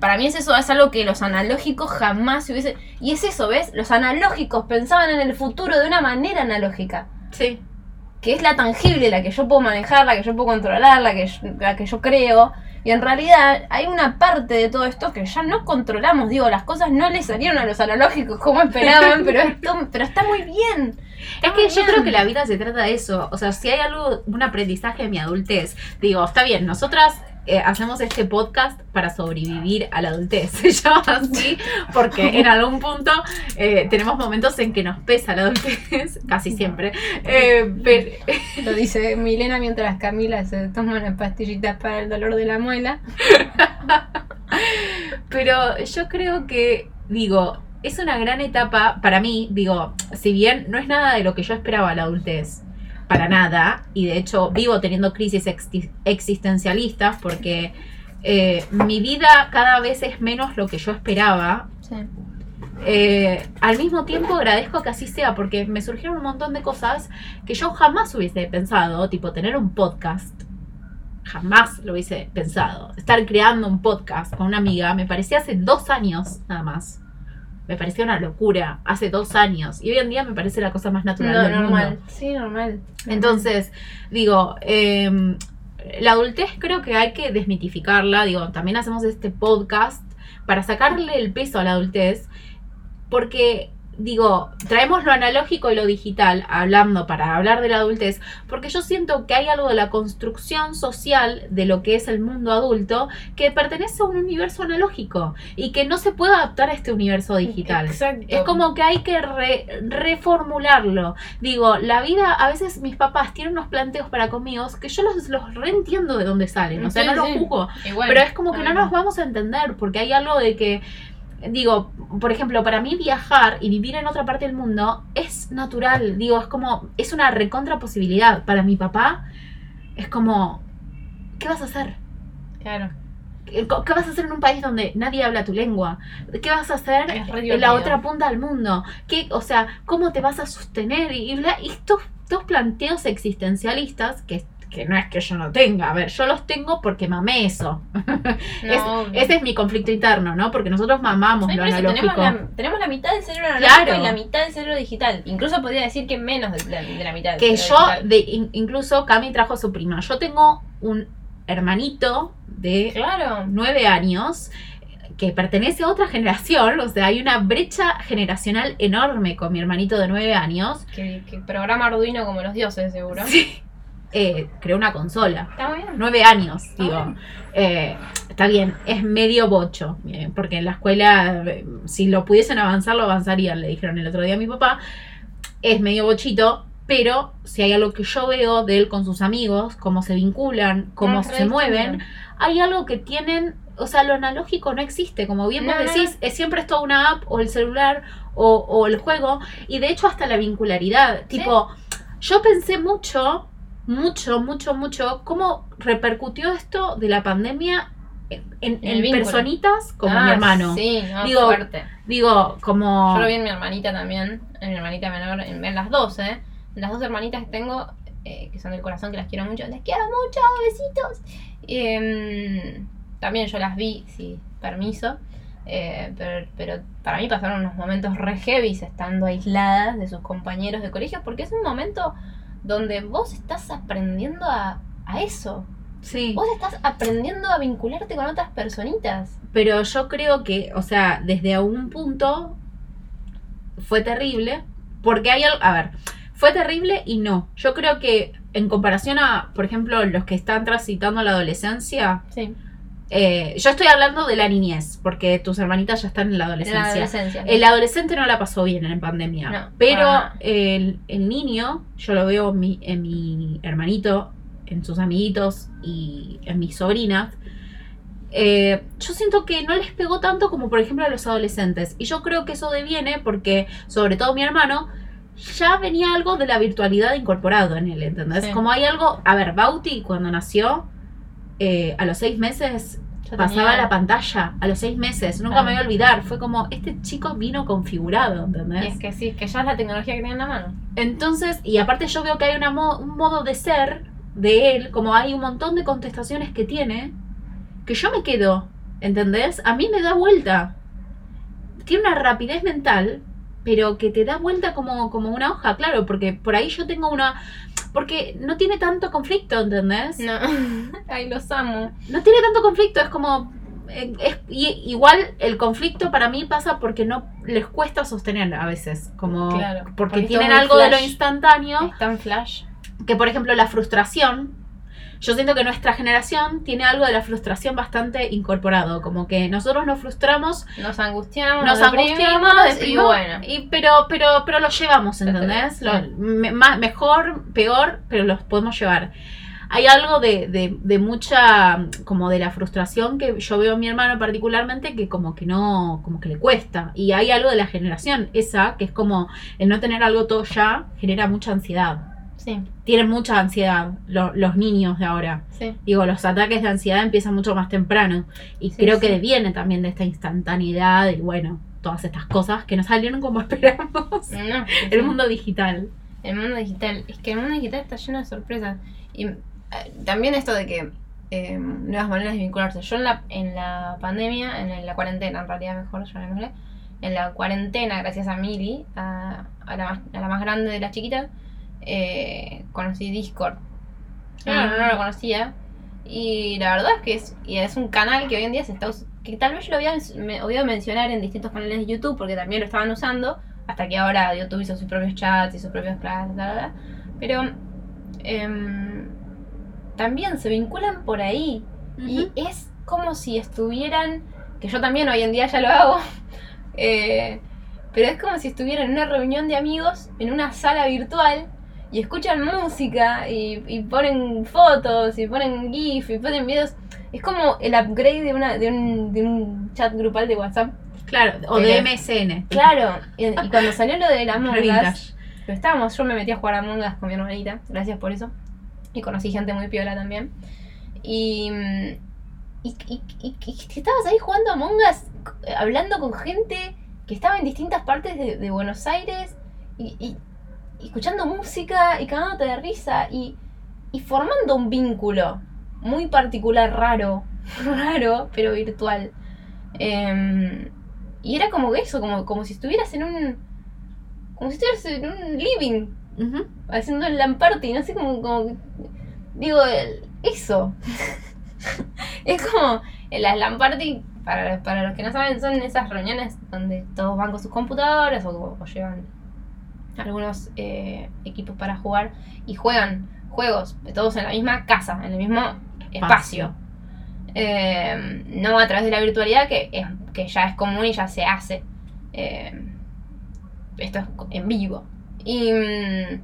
para mí es eso, es algo que los analógicos jamás se hubiese... Y es eso, ¿ves? Los analógicos pensaban en el futuro de una manera analógica Sí. que es la tangible, la que yo puedo manejar, la que yo puedo controlar, la que yo, la que yo creo. Y en realidad hay una parte de todo esto que ya no controlamos. Digo, las cosas no le salieron a los analógicos como esperaban, pero, esto, pero está muy bien. Es que yo creo que la vida se trata de eso. O sea, si hay algo, un aprendizaje de mi adultez, digo, está bien, nosotras eh, hacemos este podcast para sobrevivir a la adultez. Se llama así porque en algún punto eh, tenemos momentos en que nos pesa la adultez, casi siempre. Eh, pero, Lo dice Milena mientras Camila se toma unas pastillitas para el dolor de la muela. Pero yo creo que, digo, es una gran etapa para mí, digo, si bien no es nada de lo que yo esperaba la adultez, para nada, y de hecho vivo teniendo crisis existencialistas porque eh, mi vida cada vez es menos lo que yo esperaba. Sí. Eh, al mismo tiempo agradezco que así sea porque me surgieron un montón de cosas que yo jamás hubiese pensado, tipo tener un podcast. Jamás lo hubiese pensado. Estar creando un podcast con una amiga me parecía hace dos años nada más. Me parecía una locura hace dos años. Y hoy en día me parece la cosa más natural No, del normal. mundo. Sí, normal. Entonces, digo, eh, la adultez creo que hay que desmitificarla. Digo, también hacemos este podcast para sacarle el peso a la adultez. Porque, digo, traemos lo analógico y lo digital hablando para hablar de la adultez. Porque yo siento que hay algo de la construcción social de lo que es el mundo adulto que pertenece a un universo analógico y que no se puede adaptar a este universo digital. Exacto. Es como que hay que re- reformularlo. Digo, la vida, a veces mis papás tienen unos planteos para conmigo que yo los, los reentiendo de dónde salen. O sea, Sí, no los juzgo. Igual. Pero es como que no nos vamos a entender porque hay algo de que. Digo, por ejemplo, para mí viajar y vivir en otra parte del mundo es natural. Digo, es como. Es una recontra posibilidad. Para mi papá, es como. ¿Qué vas a hacer? Claro. ¿Qué qué vas a hacer en un país donde nadie habla tu lengua? ¿Qué vas a hacer en la otra punta del mundo? ¿Qué, o sea, ¿cómo te vas a sostener? Y, estos, estos planteos existencialistas que, que no es que yo no tenga, a ver, yo los tengo porque mamé eso. No. Ese es mi conflicto interno, ¿no? Porque nosotros mamamos lo tenemos analógico. la, tenemos la mitad del cerebro analógico Claro. y la mitad del cerebro digital. Incluso podría decir que menos de la, de la mitad del Que yo, de, in- incluso Cami trajo a su prima. Yo tengo un hermanito de Claro. nueve años que pertenece a otra generación, o sea, hay una brecha generacional enorme con mi hermanito de nueve años. Que, que programa Arduino como los dioses, seguro. Sí. Eh, creó una consola. Está bien. Nueve años, Está digo. bien. Eh, está bien, es medio bocho, eh, porque en la escuela, si lo pudiesen avanzar, lo avanzarían, le dijeron el otro día a mi papá. Es medio bochito, pero si hay algo que yo veo de él con sus amigos, cómo se vinculan, cómo Ah, se mueven, hay algo que tienen, o sea, lo analógico no existe, como bien vos no, decís, es siempre es toda una app o el celular o, o el juego, y de hecho hasta la vincularidad, tipo, yo pensé mucho, mucho, mucho, mucho, cómo repercutió esto de la pandemia en, en- En personitas como Ah, mi hermano. Sí, no, Digo, fuerte. Digo, como... Yo lo vi en mi hermanita también, en mi hermanita menor, en, en las dos, ¿eh? Las dos hermanitas que tengo, eh, que son del corazón, que las quiero mucho. ¡Les quiero mucho! ¡Besitos! Em, también yo las vi, sí, permiso. eh, pero, pero para mí pasaron unos momentos re heavy estando aisladas de sus compañeros de colegio, porque es un momento donde vos estás aprendiendo a, a eso. Sí. Vos estás aprendiendo a vincularte con otras personitas. Pero yo creo que, o sea, desde algún punto fue terrible. Porque hay algo. A ver, fue terrible y no. Yo creo que en comparación a, por ejemplo, los que están transitando la adolescencia. Sí, eh, yo estoy hablando de la niñez, porque tus hermanitas ya están en la en la adolescencia. El adolescente no la pasó bien en pandemia. No, pero el, el niño, yo lo veo en mi, en mi hermanito, en sus amiguitos y en mis sobrinas. eh, yo siento que no les pegó tanto como por ejemplo a los adolescentes. Y yo creo que eso deviene porque, sobre todo mi hermano, ya venía algo de la virtualidad incorporado en él, ¿entendés? Sí. Como hay algo, a ver, Bauti cuando nació, eh, a los seis meses Pasaba tenía- la pantalla, a los seis meses, nunca Ah. me voy a olvidar, fue como, este chico vino configurado, ¿entendés? Y es que sí, que ya es la tecnología que tiene en la mano. Entonces, y aparte yo veo que hay una mo- un modo de ser de él, como hay un montón de contestaciones que tiene, que yo me quedo, ¿entendés? A mí me da vuelta. Tiene una rapidez mental, pero que te da vuelta como, como una hoja, claro, porque por ahí yo tengo una... Porque no tiene tanto conflicto, ¿entendés? No. Ay, los amo. No tiene tanto conflicto, es como... eh, es- y, igual el conflicto para mí pasa porque no les cuesta sostener a veces, como Claro, porque tienen algo de lo instantáneo Es tan flash. que por ejemplo la frustración, yo siento que nuestra generación tiene algo de la frustración bastante incorporado, como que nosotros nos frustramos, Nos angustiamos, nos angustiamos, y bueno. y- pero, pero, pero lo llevamos, ¿entendés? Lo- me- más, mejor, peor, pero los podemos llevar. Hay algo de, de, de mucha, como de la frustración que yo veo a mi hermano particularmente que como que no, como que le cuesta. Y hay algo de la generación esa, que es como el no tener algo todo ya, genera mucha ansiedad Sí, tienen mucha ansiedad lo- los niños de ahora. sí. Digo, los ataques de ansiedad empiezan mucho más temprano. Y Sí, creo que sí. deviene también de esta instantaneidad y bueno, todas estas cosas que no salieron como esperamos. No, El mundo digital. El mundo digital. Es que el mundo digital está lleno de sorpresas. Y eh, también esto de que eh, nuevas maneras de vincularse. Yo en la, en la pandemia, en la cuarentena, en realidad mejor llamémosle, en la cuarentena, gracias a Mili, a, a, la, a la más grande de las chiquitas, eh, conocí Discord. Yo no, no lo conocía. Y la verdad es que es, y es un canal que hoy en día se está que tal vez yo lo había me- oído mencionar en distintos canales de YouTube porque también lo estaban usando, hasta que ahora YouTube hizo sus propios chats y sus propios clases. Pero em, también se vinculan por ahí. Y es como si estuvieran, que yo también hoy en día ya lo hago, eh, pero es como si estuvieran en una reunión de amigos en una sala virtual y escuchan música y, y ponen fotos y ponen GIF y ponen videos. Es como el upgrade de, una, de, un, de un chat grupal de WhatsApp. Claro, o de Pero- MSN. Claro, y, y cuando salió lo de la Among Us, pero estábamos, yo me metí a jugar a Among Us con mi hermanita, gracias por eso. Y conocí gente muy piola también. Y, y, y- estabas ahí jugando a Among Us, eh, hablando con gente que estaba en distintas partes de, de Buenos Aires y escuchando música y cagándote de risa y, y formando un vínculo muy particular, raro, raro, pero virtual. Em, y era como eso, como, como si estuvieras en un. como si estuvieras en un living, Ujú. haciendo el LAN party, no sé cómo. como- digo, el- eso. es como. Las LAN party, para, para los que no saben, son esas reuniones donde todos van con sus computadoras o, o llevan algunos eh, equipos para jugar y juegan juegos, todos en la misma casa, en el mismo espacio. Eh, no a través de la virtualidad que, es, que ya es común y ya se hace. Eh, esto es en vivo. Y, mm,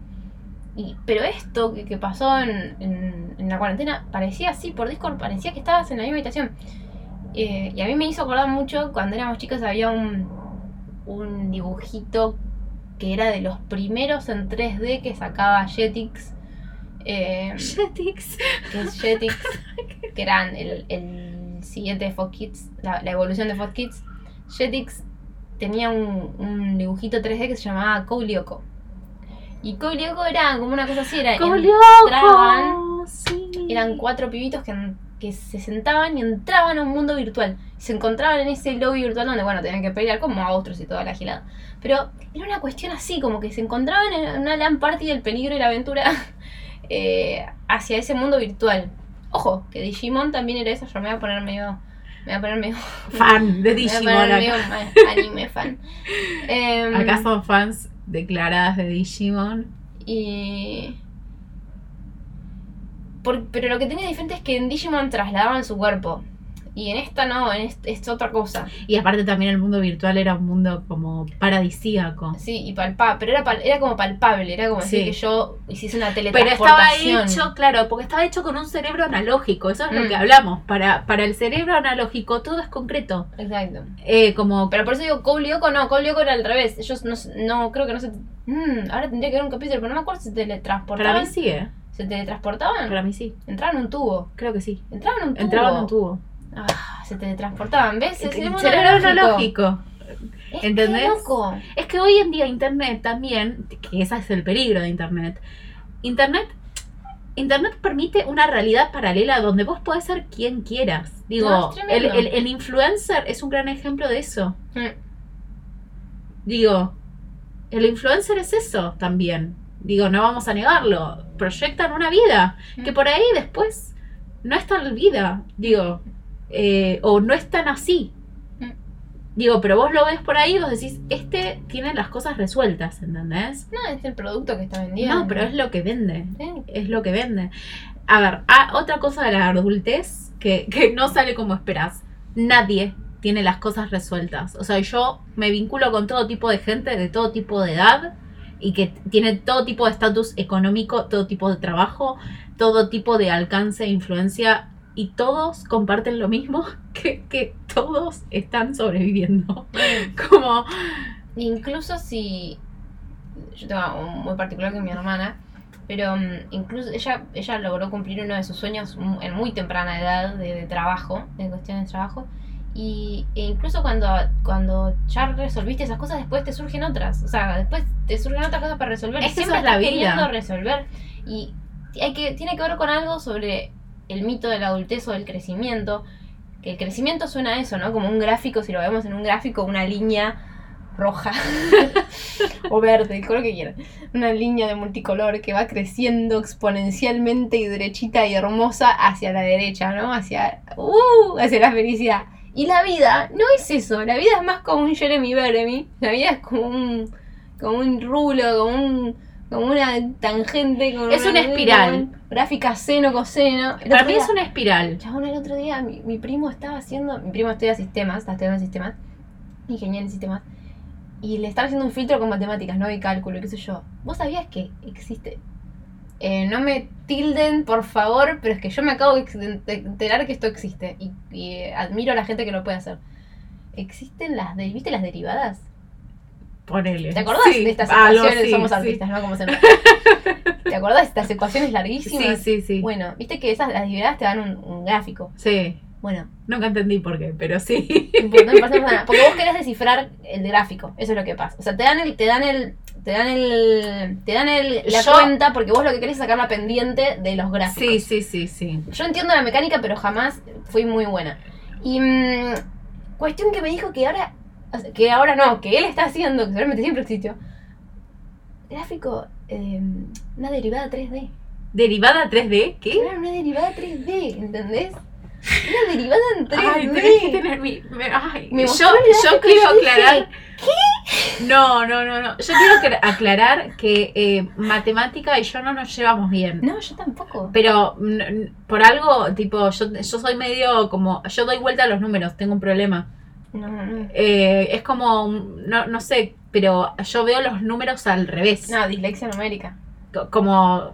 y- pero esto que, que pasó en, en- la cuarentena parecía así por Discord, parecía que estabas en la misma habitación. Y a mí me hizo acordar mucho cuando éramos chicos había un, un dibujito que era de los primeros en 3D que sacaba Jetix. eh, Jetix. que es Jetix, que eran el, el siguiente de Fox Kids, la, la evolución de Fox Kids. Jetix tenía un, un dibujito 3D que se llamaba Koulioko. Y Koulioko era como una cosa así, era, entraban, eran cuatro pibitos que, que se sentaban y entraban a un mundo virtual. Y se encontraban en ese lobby virtual donde, bueno, tenían que pelear como monstruos y toda la gilada. Pero era una cuestión así, como que se encontraban en una LAN party del peligro y la aventura eh, hacia ese mundo virtual. Ojo, que Digimon también era eso, yo me voy a poner medio... Me voy a poner medio... Fan de me voy a Digimon. poner medio anime fan. Acá son fans declaradas de Digimon. Y. por- pero lo que tenía diferente es que en Digimon trasladaban su cuerpo. Y en esta no, en esta es otra cosa. Y aparte también el mundo virtual era un mundo como paradisíaco. Sí, y palpable, pero era, pal- era como palpable, era como decir Sí. que yo hiciese una Pero estaba teletransportación. hecho, claro, porque estaba hecho con un cerebro analógico, eso es lo Mm. que hablamos. Para, para el cerebro analógico todo es concreto. Exacto. Eh, como Pero por eso digo, Cole Lyoko no, Cole Lyoko era al revés. Ellos no, no creo que no se. Mm, ahora tendría que ver un capítulo, pero no me acuerdo si se para teletransportaban. mí sí, ¿eh? ¿Se teletransportaban? Para mí sí, Entraban en un tubo. creo que sí. Entraban en un tubo. Entraba en un tubo. Ah, se teletransportaban, ¿ves? Es el cerebro analógico. Es ¿Entendés? que loco. Es que hoy en día Internet también, que ese es el peligro de Internet, Internet, Internet permite una realidad paralela donde vos podés ser quien quieras. Digo, No, el, el- el influencer es un gran ejemplo de eso. Mm. Digo, el influencer es eso también. Digo, no vamos a negarlo. Proyectan una vida que Mm. por ahí después no es tan vida. Digo, eh, o no es tan así. Mm. Digo, pero vos lo ves por ahí y vos decís, este tiene las cosas resueltas, ¿entendés? No, es el producto que está vendiendo. No, pero es lo que vende. Sí. Es lo que vende. A ver, ah, otra cosa de la adultez que, que no sale como esperás. Nadie tiene las cosas resueltas. O sea, yo me vinculo con todo tipo de gente de todo tipo de edad y que tiene todo tipo de estatus económico, todo tipo de trabajo, todo tipo de alcance e influencia y todos comparten lo mismo, que, que todos están sobreviviendo. Como, Incluso si. Yo tengo un muy particular que mi hermana. Pero mm, incluso ella, ella logró cumplir uno de sus sueños en muy temprana edad de, de trabajo, de cuestiones de trabajo. Y e incluso cuando, cuando ya resolviste esas cosas, después te surgen otras. O sea, después te surgen otras cosas para resolver. Es siempre es la estás vida. queriendo resolver. Y hay que, tiene que ver con algo sobre el mito de la adultez o del crecimiento. Que el crecimiento suena a eso, ¿no? Como un gráfico, si lo vemos en un gráfico, una línea roja o verde, el color que quieran. Una línea de multicolor que va creciendo exponencialmente y derechita y hermosa hacia la derecha, ¿no? Hacia, uh, hacia la felicidad. Y la vida no es eso, la vida es más como un Jeremy Beremy, la vida es como un, como un rulo, como un, como una tangente, como Es una espiral. Gráfica seno, coseno. El para mí día- es una espiral. Chabón, el otro día mi, mi primo estaba haciendo. Mi primo estudia sistemas, está estudiando sistemas, ingeniería en sistemas, y le están haciendo un filtro con matemáticas, ¿no? Y cálculo, qué sé yo. ¿Vos sabías que existe? Eh, no me tilden, por favor, pero es que yo me acabo de enterar que esto existe y, y, eh, admiro a la gente que lo puede hacer. Existen las ¿viste las derivadas? Ponele. ¿Te acordás Sí, de estas ecuaciones? Somos sí. artistas, ¿no? Como se nota. ¿Te acordás de estas ecuaciones larguísimas? Sí, sí, sí. Bueno, viste que esas las derivadas te dan un, un gráfico. Sí. Bueno, Nunca entendí por qué, pero sí. No me pasa nada, Porque vos querés descifrar el gráfico, eso es lo que pasa. O sea, te dan el, te dan el, te dan el, te dan el, la Yo- cuenta porque vos lo que querés es sacar la pendiente de los gráficos. Sí, sí, sí, sí. Yo entiendo la mecánica, pero jamás fui muy buena. Y mm, cuestión que me dijo que ahora, que ahora no, que él está haciendo, que seguramente siempre existió, gráfico, eh, una derivada 3D. ¿Derivada 3D? ¿Qué? Claro, una derivada 3D, ¿entendés? Una derivada en 3D. Ay, tenés que tener mi. me- ay, Me yo, quiero aclarar. No, no, no, no. Yo quiero aclarar que eh, matemática y yo no nos llevamos bien. No, yo tampoco. Pero por algo, tipo, yo, yo soy medio como. Yo doy vuelta a los números, tengo un problema. No, no. Eh, es como. No, no sé, pero yo veo los números al revés. No, dislexia numérica. Co- Como.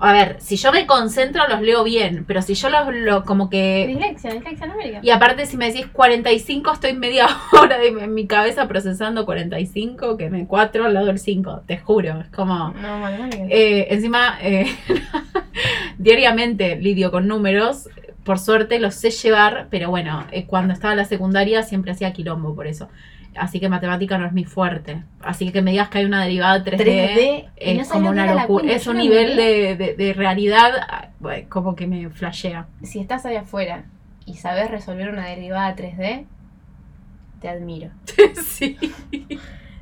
A ver, si yo me concentro los leo bien, pero si yo los lo, como que Dislexia, dislexia numérica. Y aparte, si me decís 45, estoy media hora de, en mi cabeza procesando 45, que me 4 al lado del 5, te juro. Es como. No, eh, encima, eh, diariamente lidio con números. Por suerte los sé llevar, pero bueno, eh, cuando estaba en la secundaria siempre hacía quilombo por eso. Así que matemática no es mi fuerte. Así que me digas que hay una derivada 3D, 3D, y no es como una la locura. Es un nivel de, de- de realidad ah, como que me flashea. Si estás allá afuera y sabes resolver una derivada 3D, te admiro. sí.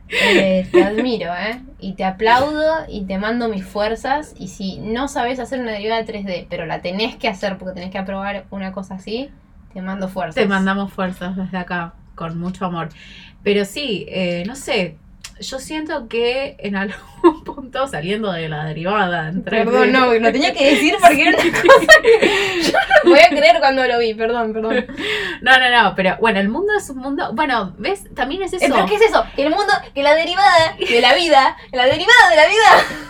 Eh, te admiro, ¿eh? Y te aplaudo y te mando mis fuerzas. Y si no sabes hacer una derivada 3D, pero la tenés que hacer porque tenés que aprobar una cosa así, te mando fuerzas. Te mandamos fuerzas desde acá, con mucho amor. Pero sí, eh, no sé, yo siento que en algún punto, saliendo de la derivada entre Perdón, no, lo tenía que decir porque era una cosa que yo no voy a creer cuando lo vi, perdón, perdón. No, no, no, pero bueno, el mundo es un mundo. Bueno, ¿ves? También es eso. Eh, ¿Pero qué es eso? El mundo, que la derivada de la vida, la derivada de la vida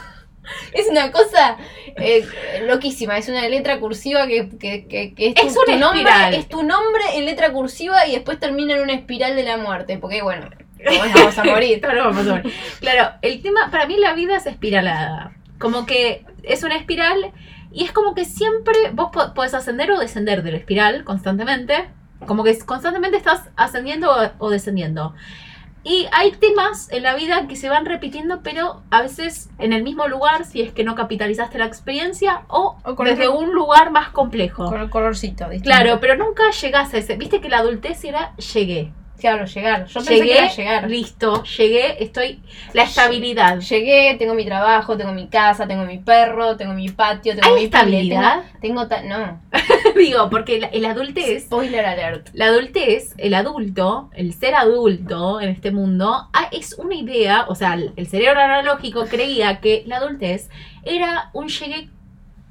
es una cosa eh, loquísima, es una letra cursiva que, que, que, que es, tu, Es una tu nombre, es tu nombre en letra cursiva y después termina en una espiral de la muerte, porque bueno, todos vamos a morir. Claro, vamos a ver. Claro, el tema, para mí la vida es espiralada. Como que es una espiral y es como que siempre vos po- podés ascender o descender de la espiral constantemente. Como que constantemente estás ascendiendo o, o descendiendo. Y hay temas en la vida que se van repitiendo, pero a veces en el mismo lugar, si es que no capitalizaste la experiencia, o, O con desde otro- un lugar más complejo. Con el colorcito, distinto. Claro, pero nunca llegás a ese. Viste que la adultez era llegué. Claro, llegar. Yo pensé llegué, que era llegar. listo, llegué, estoy. La estabilidad. Llegué, tengo mi trabajo, tengo mi casa, tengo mi perro, tengo mi patio, tengo ¿Hay mi pile, estabilidad? Tengo, tengo ta- no. Digo, porque la- el adultez, Spoiler alert. la adultez, el adulto, el ser adulto en este mundo, ah, es una idea, o sea, el el cerebro analógico creía que la adultez era un llegue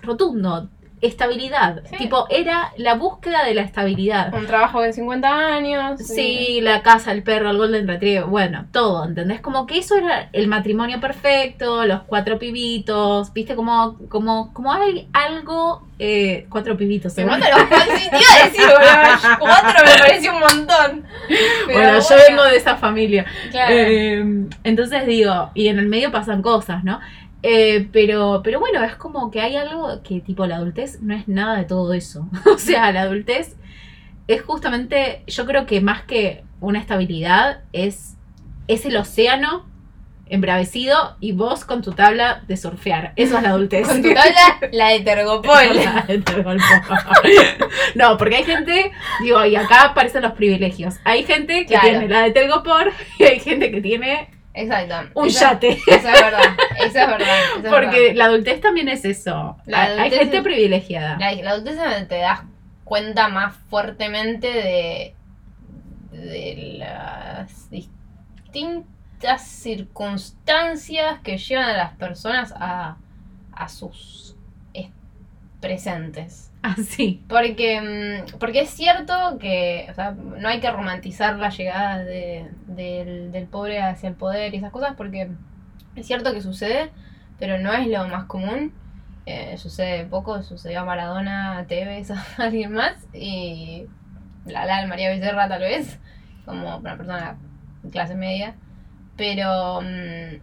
rotundo, estabilidad. Sí. Tipo, era la búsqueda de la estabilidad. Un trabajo de 50 años. Sí, la casa, el perro, el golden retriever, bueno, todo, ¿entendés? Como que eso era el matrimonio perfecto, los cuatro pibitos, viste, como, como, como hay algo, eh, cuatro pibitos. Sí, decir, boludo, cuatro me pareció un montón. Pero bueno, yo vengo de esa familia. Claro. Eh, entonces digo, y en el medio pasan cosas, ¿no? Eh, pero, pero bueno, es como que hay algo que tipo la adultez no es nada de todo eso. o sea, la adultez es justamente, yo creo que más que una estabilidad, es, es el océano embravecido y vos con tu tabla de surfear. Eso es la adultez. Con tu tabla, la de Tergopol. no, porque hay gente, digo, y acá aparecen los privilegios. Hay gente que Claro. tiene la de Telgopor y hay gente que tiene Exacto. un Esa- yate. Eso es verdad. Eso es verdad. eso es Porque verdad. la adultez también es eso. La hay, gente es- privilegiada. La, la adultez es donde te das cuenta más fuertemente de, de las distintas circunstancias que llevan a las personas a, a sus es- presentes. Así. Porque, mm, porque es cierto que o sea, no hay que romantizar la llegada de- del, del pobre hacia el poder y esas cosas porque es cierto que sucede, pero no es lo más común. Eh, sucede poco, sucedió a Maradona, a Tevez, a alguien más y la la María Becerra tal vez, como una persona de clase media. Pero, mm,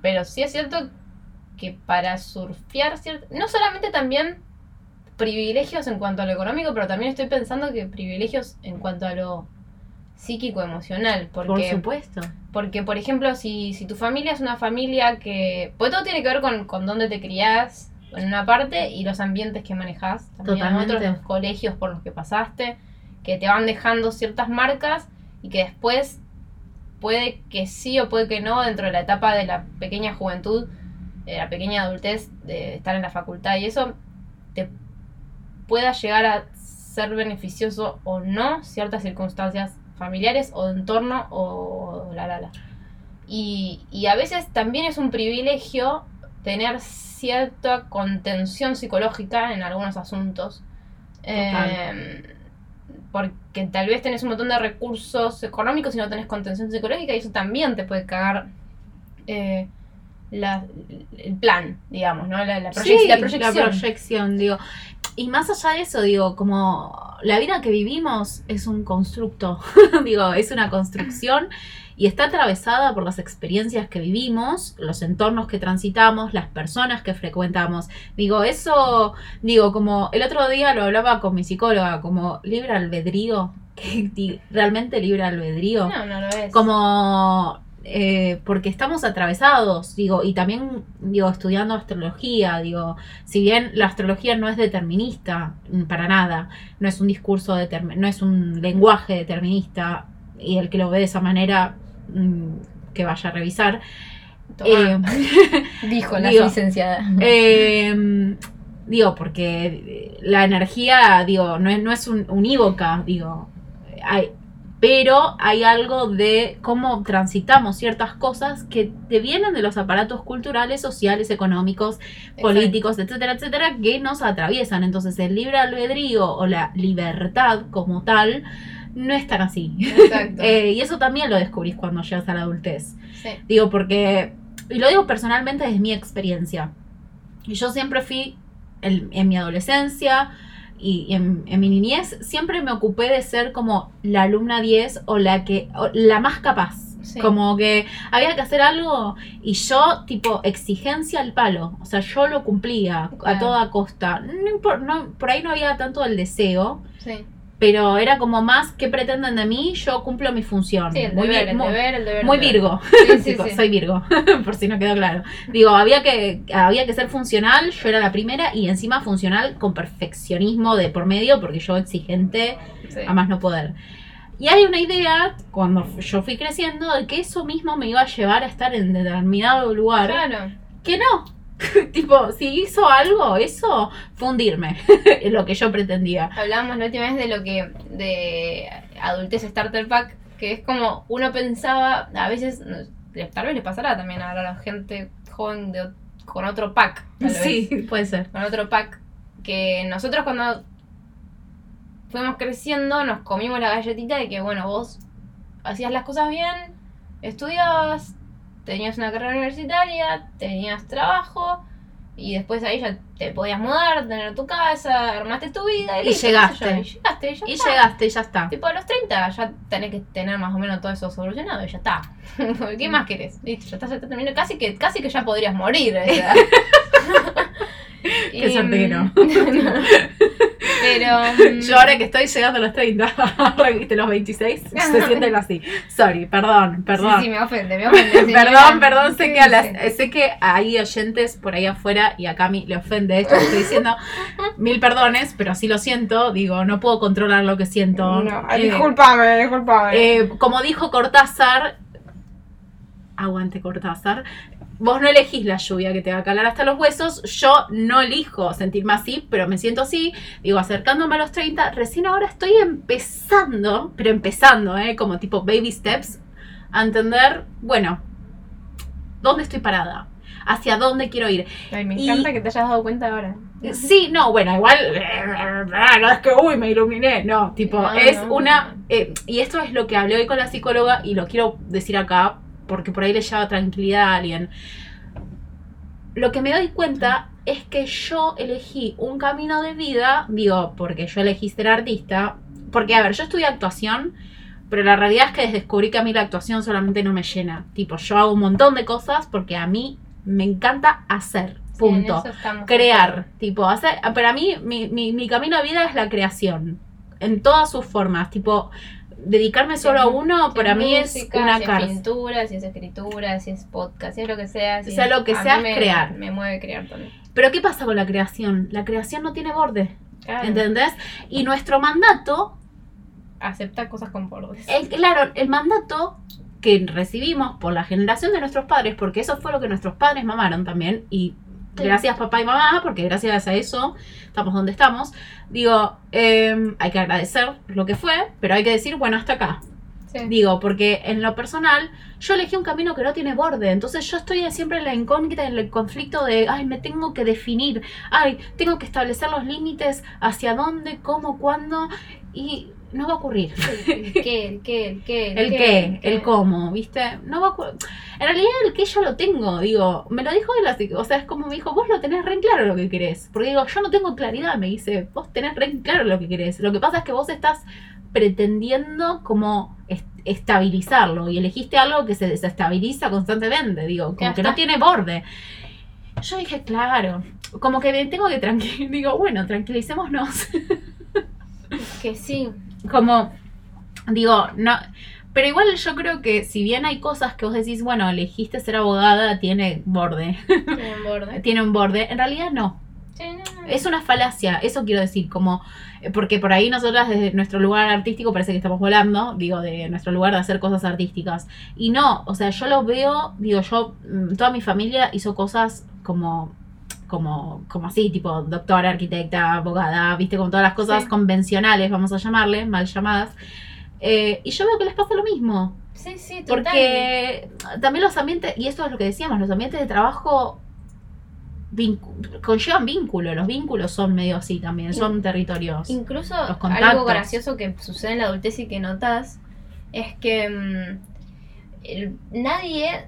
pero sí es cierto que para surfear, no solamente también privilegios en cuanto a lo económico, pero también estoy pensando que privilegios en cuanto a lo psíquico emocional, Por porque supuesto. porque por ejemplo, si, si tu familia es una familia que pues todo tiene que ver con, con dónde te criás en una parte y los ambientes que manejás, también Totalmente. otros los colegios por los que pasaste, que te van dejando ciertas marcas y que después puede que sí o puede que no dentro de la etapa de la pequeña juventud, de la pequeña adultez, de estar en la facultad y eso te pueda llegar a ser beneficioso o no ciertas circunstancias familiares o de entorno o la la la. Y, y a veces también es un privilegio tener cierta contención psicológica en algunos asuntos. Eh, porque tal vez tenés un montón de recursos económicos y no tenés contención psicológica y eso también te puede cagar eh, la- el plan, digamos, ¿no? La, Sí, la proyección. la proyección, digo. Y más allá de eso, digo, como la vida que vivimos es un constructo, digo, es una construcción y está atravesada por las experiencias que vivimos, los entornos que transitamos, las personas que frecuentamos. Digo, eso, digo, como el otro día lo hablaba con mi psicóloga, como libre albedrío, realmente libre albedrío No, no lo es. como eh, porque estamos atravesados, digo, y también, digo, estudiando astrología, digo, si bien la astrología no es determinista, mm, para nada, no es un discurso, no es un lenguaje determinista, y el que lo ve de esa manera, mm, que vaya a revisar. Eh, dijo la digo, licenciada. eh, digo, porque la energía, digo, no es, no es un- unívoca, digo, hay, pero hay algo de cómo transitamos ciertas cosas que te vienen de los aparatos culturales, sociales, económicos, políticos, etcétera, etcétera, que nos atraviesan. Entonces el libre albedrío o la libertad como tal no es tan así. Exacto. Eh, y eso también lo descubrís cuando llegas a la adultez. Sí. Digo, porque, y lo digo personalmente desde mi experiencia. Yo siempre fui, en mi adolescencia y en, en mi niñez, siempre me ocupé de ser como la alumna 10 o la que, o la más capaz. Sí. Como que había que hacer algo y yo, tipo, exigencia al palo. O sea, yo lo cumplía a toda costa. No, no- por ahí no había tanto el deseo, Sí. Pero era como más, ¿qué pretenden de mí? Yo cumplo mi función. Sí, el Muy deber, el muy- deber, el deber. muy el deber. Virgo. Sí, sí. Soy Virgo, por si no quedó claro. Digo, había que, había que ser funcional, yo era la primera y encima funcional con perfeccionismo de por medio, porque yo exigente a más no poder. Y hay una idea, cuando yo fui creciendo, de que eso mismo me iba a llevar a estar en determinado lugar, Claro. que no. tipo, si hizo algo, eso fue hundirme, lo que yo pretendía. Hablábamos la última vez de lo que. de adultez starter pack, que es como uno pensaba, a veces, tal vez le pasará también ahora a la gente joven de, con otro pack. tal vez. Sí, puede ser. con otro pack. Que nosotros cuando fuimos creciendo nos comimos la galletita de que, bueno, vos hacías las cosas bien, estudiabas, tenías una carrera universitaria, tenías trabajo y después ahí ya te podías mudar, tener tu casa, armaste tu vida y, listo, llegaste. y llegaste. Y, ya Y está. llegaste, ya está. Tipo a los 30 ya tenés que tener más o menos todo eso solucionado y ya está. ¿Qué más querés? Listo, ya está, ya está terminado. Casi que, casi que ya podrías morir. Qué que no. Pero. mm, Yo ahora que estoy llegando a los 30, ahora que viste los 26, se sienten así. Sorry, perdón, perdón. Sí, sí, me ofende, me ofende. señora. Perdón, perdón, sé que, a las, sé que hay oyentes por ahí afuera y a Cami le ofende esto estoy diciendo. Mil perdones, pero sí lo siento. Digo, no puedo controlar lo que siento. No, Eh, discúlpame, discúlpame. eh, como dijo Cortázar, aguante Cortázar, vos no elegís la lluvia que te va a calar hasta los huesos, yo no elijo sentirme así, pero me siento así, digo, acercándome a los 30, recién ahora estoy empezando, pero empezando, ¿eh? como tipo baby steps, a entender, bueno, ¿dónde estoy parada? ¿Hacia dónde quiero ir? Ay, me y- encanta que te hayas dado cuenta ahora. Sí, no, bueno, igual no es que uy, me iluminé, no, tipo, No, es no, una, eh, y esto es lo que hablé hoy con la psicóloga y lo quiero decir acá porque por ahí le lleva tranquilidad a alguien. Lo que me doy cuenta es que yo elegí un camino de vida, digo, porque yo elegí ser artista, porque a ver, yo estudié actuación, pero la realidad es que descubrí que a mí la actuación solamente no me llena, tipo, yo hago un montón de cosas porque a mí me encanta hacer, punto. crear, tipo, hacer, para mí mi, mi, mi camino de vida es la creación, en todas sus formas, tipo, dedicarme solo a uno, Si para mí es música, una si es cárcel. pintura, si es escritura, si es podcast, si es lo que sea. si sea, es- lo que sea, crear. Me mueve crear también. Pero ¿qué pasa con la creación? La creación no tiene borde, Claro. ¿entendés? Y nuestro mandato, Aceptar cosas con bordes. claro, el mandato que recibimos por la generación de nuestros padres, porque eso fue lo que nuestros padres mamaron también, y. gracias papá y mamá, porque gracias a eso estamos donde estamos, digo, eh, hay que agradecer lo que fue, pero hay que decir, bueno, hasta acá. Sí. Digo, porque en lo personal, yo elegí un camino que no tiene borde. Entonces yo estoy siempre en la incógnita, en el conflicto de, ay, me tengo que definir, ay, tengo que establecer los límites hacia dónde, cómo, cuándo, y no va a ocurrir. El qué, el qué, el qué. El qué, el cómo, ¿viste? No va a ocurrir. En realidad el qué yo lo tengo, digo, me lo dijo él así, o sea, es como me dijo, vos lo tenés re en claro lo que querés. Porque digo, yo no tengo claridad, me dice, vos tenés re en claro lo que querés. Lo que pasa es que vos estás pretendiendo como est- estabilizarlo y elegiste algo que se desestabiliza constantemente, digo, como que no tiene borde. Yo dije, claro, como que tengo que tranquilizar, digo, bueno, tranquilicémonos. Que sí. Como digo, no, pero igual yo creo que si bien hay cosas que vos decís, bueno, elegiste ser abogada, tiene borde, Tiene un borde. tiene un borde, en realidad no. Sí, no, no. Es una falacia, eso quiero decir, como eh, porque por ahí nosotras desde nuestro lugar artístico parece que estamos volando, digo, de nuestro lugar de hacer cosas artísticas. Y no, o sea, yo lo veo, digo, yo, mm, toda mi familia hizo cosas como como, como así, tipo doctora, arquitecta, abogada, viste, como todas las cosas Sí. convencionales, vamos a llamarle, mal llamadas. Eh, y yo veo que les pasa lo mismo. Sí, sí, total. Porque también los ambientes, y esto es lo que decíamos, los ambientes de trabajo conllevan vínculos. Los vínculos son medio así también, son territorios. Incluso los algo gracioso que sucede en la adultez y que notas es que mm, el- nadie,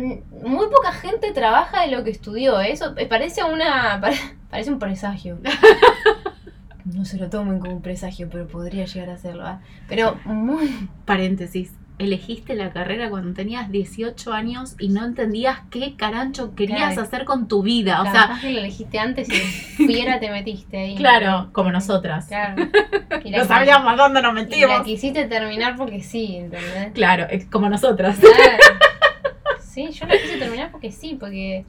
muy poca gente trabaja de lo que estudió. ¿eh? Eso eh, parece una, pare- parece un presagio. No se lo tomen como un presagio, pero podría llegar a serlo. ¿ah? Pero muy Paréntesis. Elegiste la carrera cuando tenías 18 años y no entendías qué carancho querías Claro. hacer con tu vida. O sea, capaz que lo elegiste antes y fiera te metiste ahí. claro, como nosotras. Claro. No sabíamos dónde nos y la quisiste terminar porque sí, ¿entendés? Claro, es como nosotras. Claro. Sí, yo la quise terminar porque sí, porque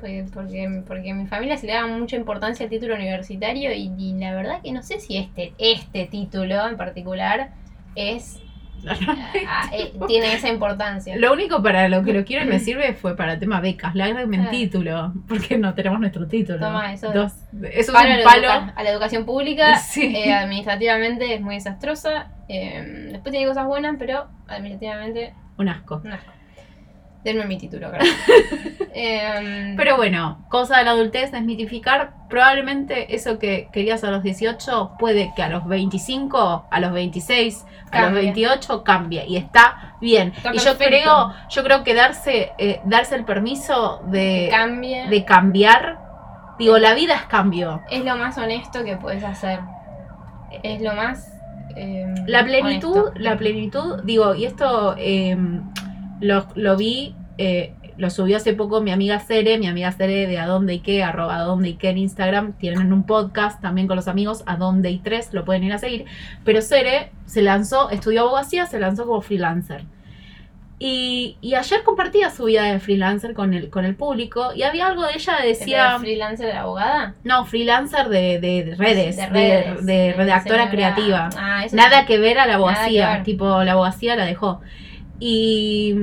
porque, porque, porque a mi familia se le daba mucha importancia al título universitario y, y la verdad que no sé si este, este título en particular es ah, eh, tiene esa importancia. Lo único para lo que lo quiero y me sirve fue para tema becas. Lágrenme el Claro. título, porque no tenemos nuestro título. Toma, eso- Dos- eso Palo es un la palo. a la educación pública, Sí. eh, administrativamente es muy desastrosa. eh, después tiene cosas buenas, pero administrativamente Un asco. un asco. Denme mi título, gracias. Em, Pero bueno, cosa de la adultez, desmitificar. Probablemente eso que querías a los 18 puede que a los 25, a los 26, a los Cambie. 28 cambie. Y está bien. Está y yo creo, yo creo que darse, eh, darse el permiso de, cambie. de cambiar. Digo, la vida es cambio. es lo más honesto que puedes hacer. Es lo más. em, La plenitud, honesto. la plenitud, digo, y esto eh, lo, lo vi, eh, lo subió hace poco mi amiga Cere, mi amiga Cere de Adonde y qué, arroba Adonde y qué en Instagram, tienen un podcast también con los amigos, Adonde y tres, lo pueden ir a seguir, pero Cere se lanzó, estudió abogacía, se lanzó como freelancer. Y, y ayer compartía su vida de freelancer con el, con el público y había algo de ella, ¿Pero decía... freelancer de abogada? No, freelancer de, de- de redes, de, De redes, de de redactora creativa. Ah, Nada que ver a la abogacía, que tipo la abogacía la dejó. Y,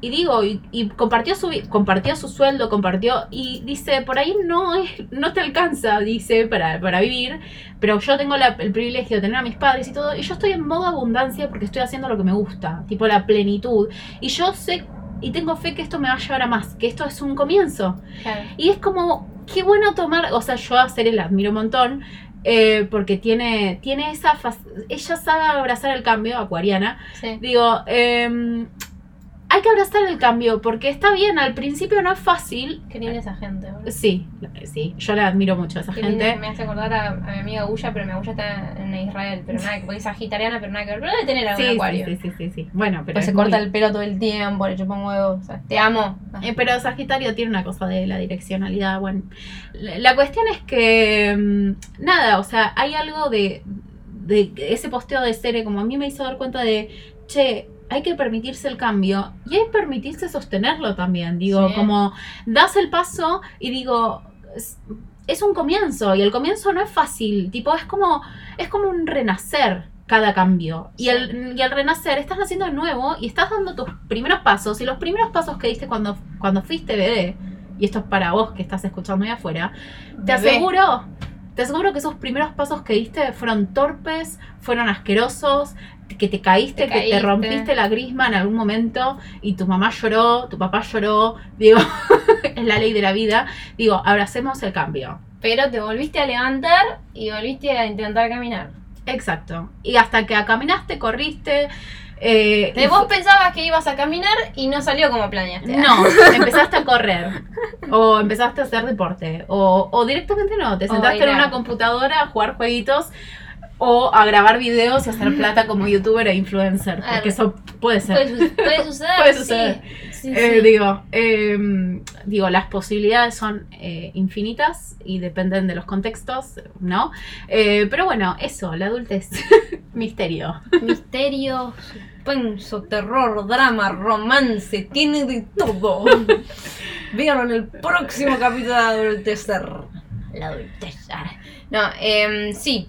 y digo, y, y compartió su compartió su sueldo, compartió, y dice, por ahí no es, no te alcanza, dice, para, para vivir, pero yo tengo la- el privilegio de tener a mis padres y todo, y yo estoy en modo abundancia porque estoy haciendo lo que me gusta, tipo la plenitud. Y yo sé y tengo fe que esto me va a llevar a más, que esto es un comienzo. Y es como, qué bueno tomar, o sea, yo a Cere la admiro un montón, eh, porque tiene, tiene esa, ella sabe abrazar el cambio, acuariana. Sí. Digo, eh, hay que abrazar el cambio, porque está bien, al principio no es fácil. Qué linda esa gente, boludo. Sí, sí, yo la admiro mucho a esa Qué linda, gente. me hace acordar a, a mi amiga Guya, pero mi Guya está en Israel, pero nada, que porque es sagitariana, pero nada que ver. Pero debe tener algún Sí, acuario. sí, sí, sí, sí. Bueno, pero Pues se corta muy- el pelo todo el tiempo, le chupa un huevo. O sea, te amo. Eh, pero Sagitario tiene una cosa de la direccionalidad. Bueno, la la cuestión es que, mm, nada, o sea, hay algo de, de ese posteo de Cere, como a mí me hizo dar cuenta de, che, hay que permitirse el cambio y hay que permitirse sostenerlo también. Digo, Sí. como das el paso y digo, es, es un comienzo y el comienzo no es fácil, tipo, es como, es como un renacer cada cambio. Y, el, y al renacer estás naciendo de nuevo y estás dando tus primeros pasos. Y los primeros pasos que diste cuando, cuando fuiste bebé, y esto es para vos que estás escuchando ahí afuera, te Bebé. aseguro, te aseguro que esos primeros pasos que diste fueron torpes, fueron asquerosos, que te caíste, Te que te rompiste la grisma en algún momento y tu mamá lloró, tu papá lloró, digo, es la ley de la vida. Digo, abracemos el cambio. Pero te volviste a levantar y volviste a intentar caminar. Exacto. Y hasta que caminaste, corriste. eh, y vos pensabas que ibas a caminar y no salió como planeaste. No, empezaste a correr. O empezaste a hacer deporte. O, o directamente no, te sentaste en una computadora a jugar jueguitos. O a grabar videos y hacer plata como youtuber e influencer. Porque eso puede ser. Puede, su- puede suceder. Puede sí. suceder. Sí, Eh, sí. digo, eh, digo, las posibilidades son eh, infinitas y dependen de los contextos, ¿no? Eh, pero bueno, eso, la adultez, misterio. Misterio, suspenso, terror, drama, romance, tiene de todo. Véanlo en el próximo capítulo de Adultecer. La adultez. No, em, sí.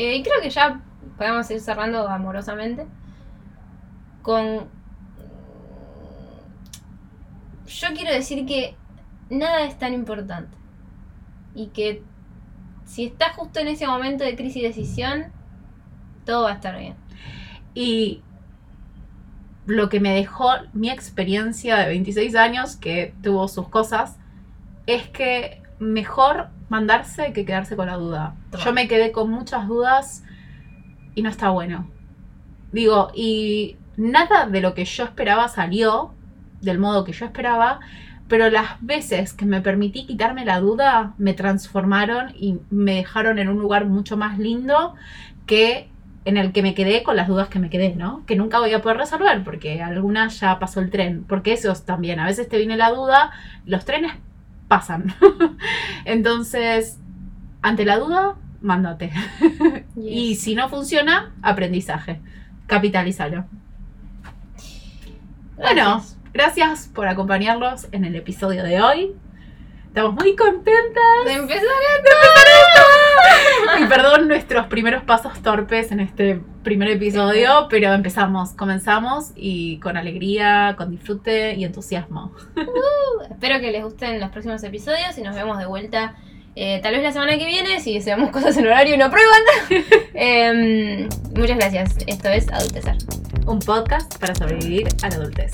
Eh, creo que ya podemos ir cerrando amorosamente. Con. Yo quiero decir que nada es tan importante. Y que si estás justo en ese momento de crisis y decisión, Todo va a estar bien. Y lo que me dejó mi experiencia de 26 años, que tuvo sus cosas, es que mejor mandarse que quedarse con la duda. Toma. Yo me quedé con muchas dudas y no está bueno. Digo, y nada de lo que yo esperaba salió del modo que yo esperaba, pero las veces que me permití quitarme la duda me transformaron y me dejaron en un lugar mucho más lindo que en el que me quedé con las dudas que me quedé, ¿no? Que nunca voy a poder resolver porque alguna ya pasó el tren, porque eso es también, a veces te viene la duda, los trenes pasan. Entonces, ante la duda, mándate. Y si no funciona, aprendizaje. Capitalízalo. Bueno, Gracias. por acompañarnos en el episodio de hoy. Estamos muy contentas. De empezar Y perdón nuestros primeros pasos torpes en este primer episodio, pero empezamos, comenzamos y con alegría, con disfrute y entusiasmo. Espero que les gusten los próximos episodios y nos vemos de vuelta. eh, tal vez la semana que viene, si deseamos cosas en horario y no aprueban. Em, muchas gracias. Esto es Adultezar. Un podcast para sobrevivir a la adultez.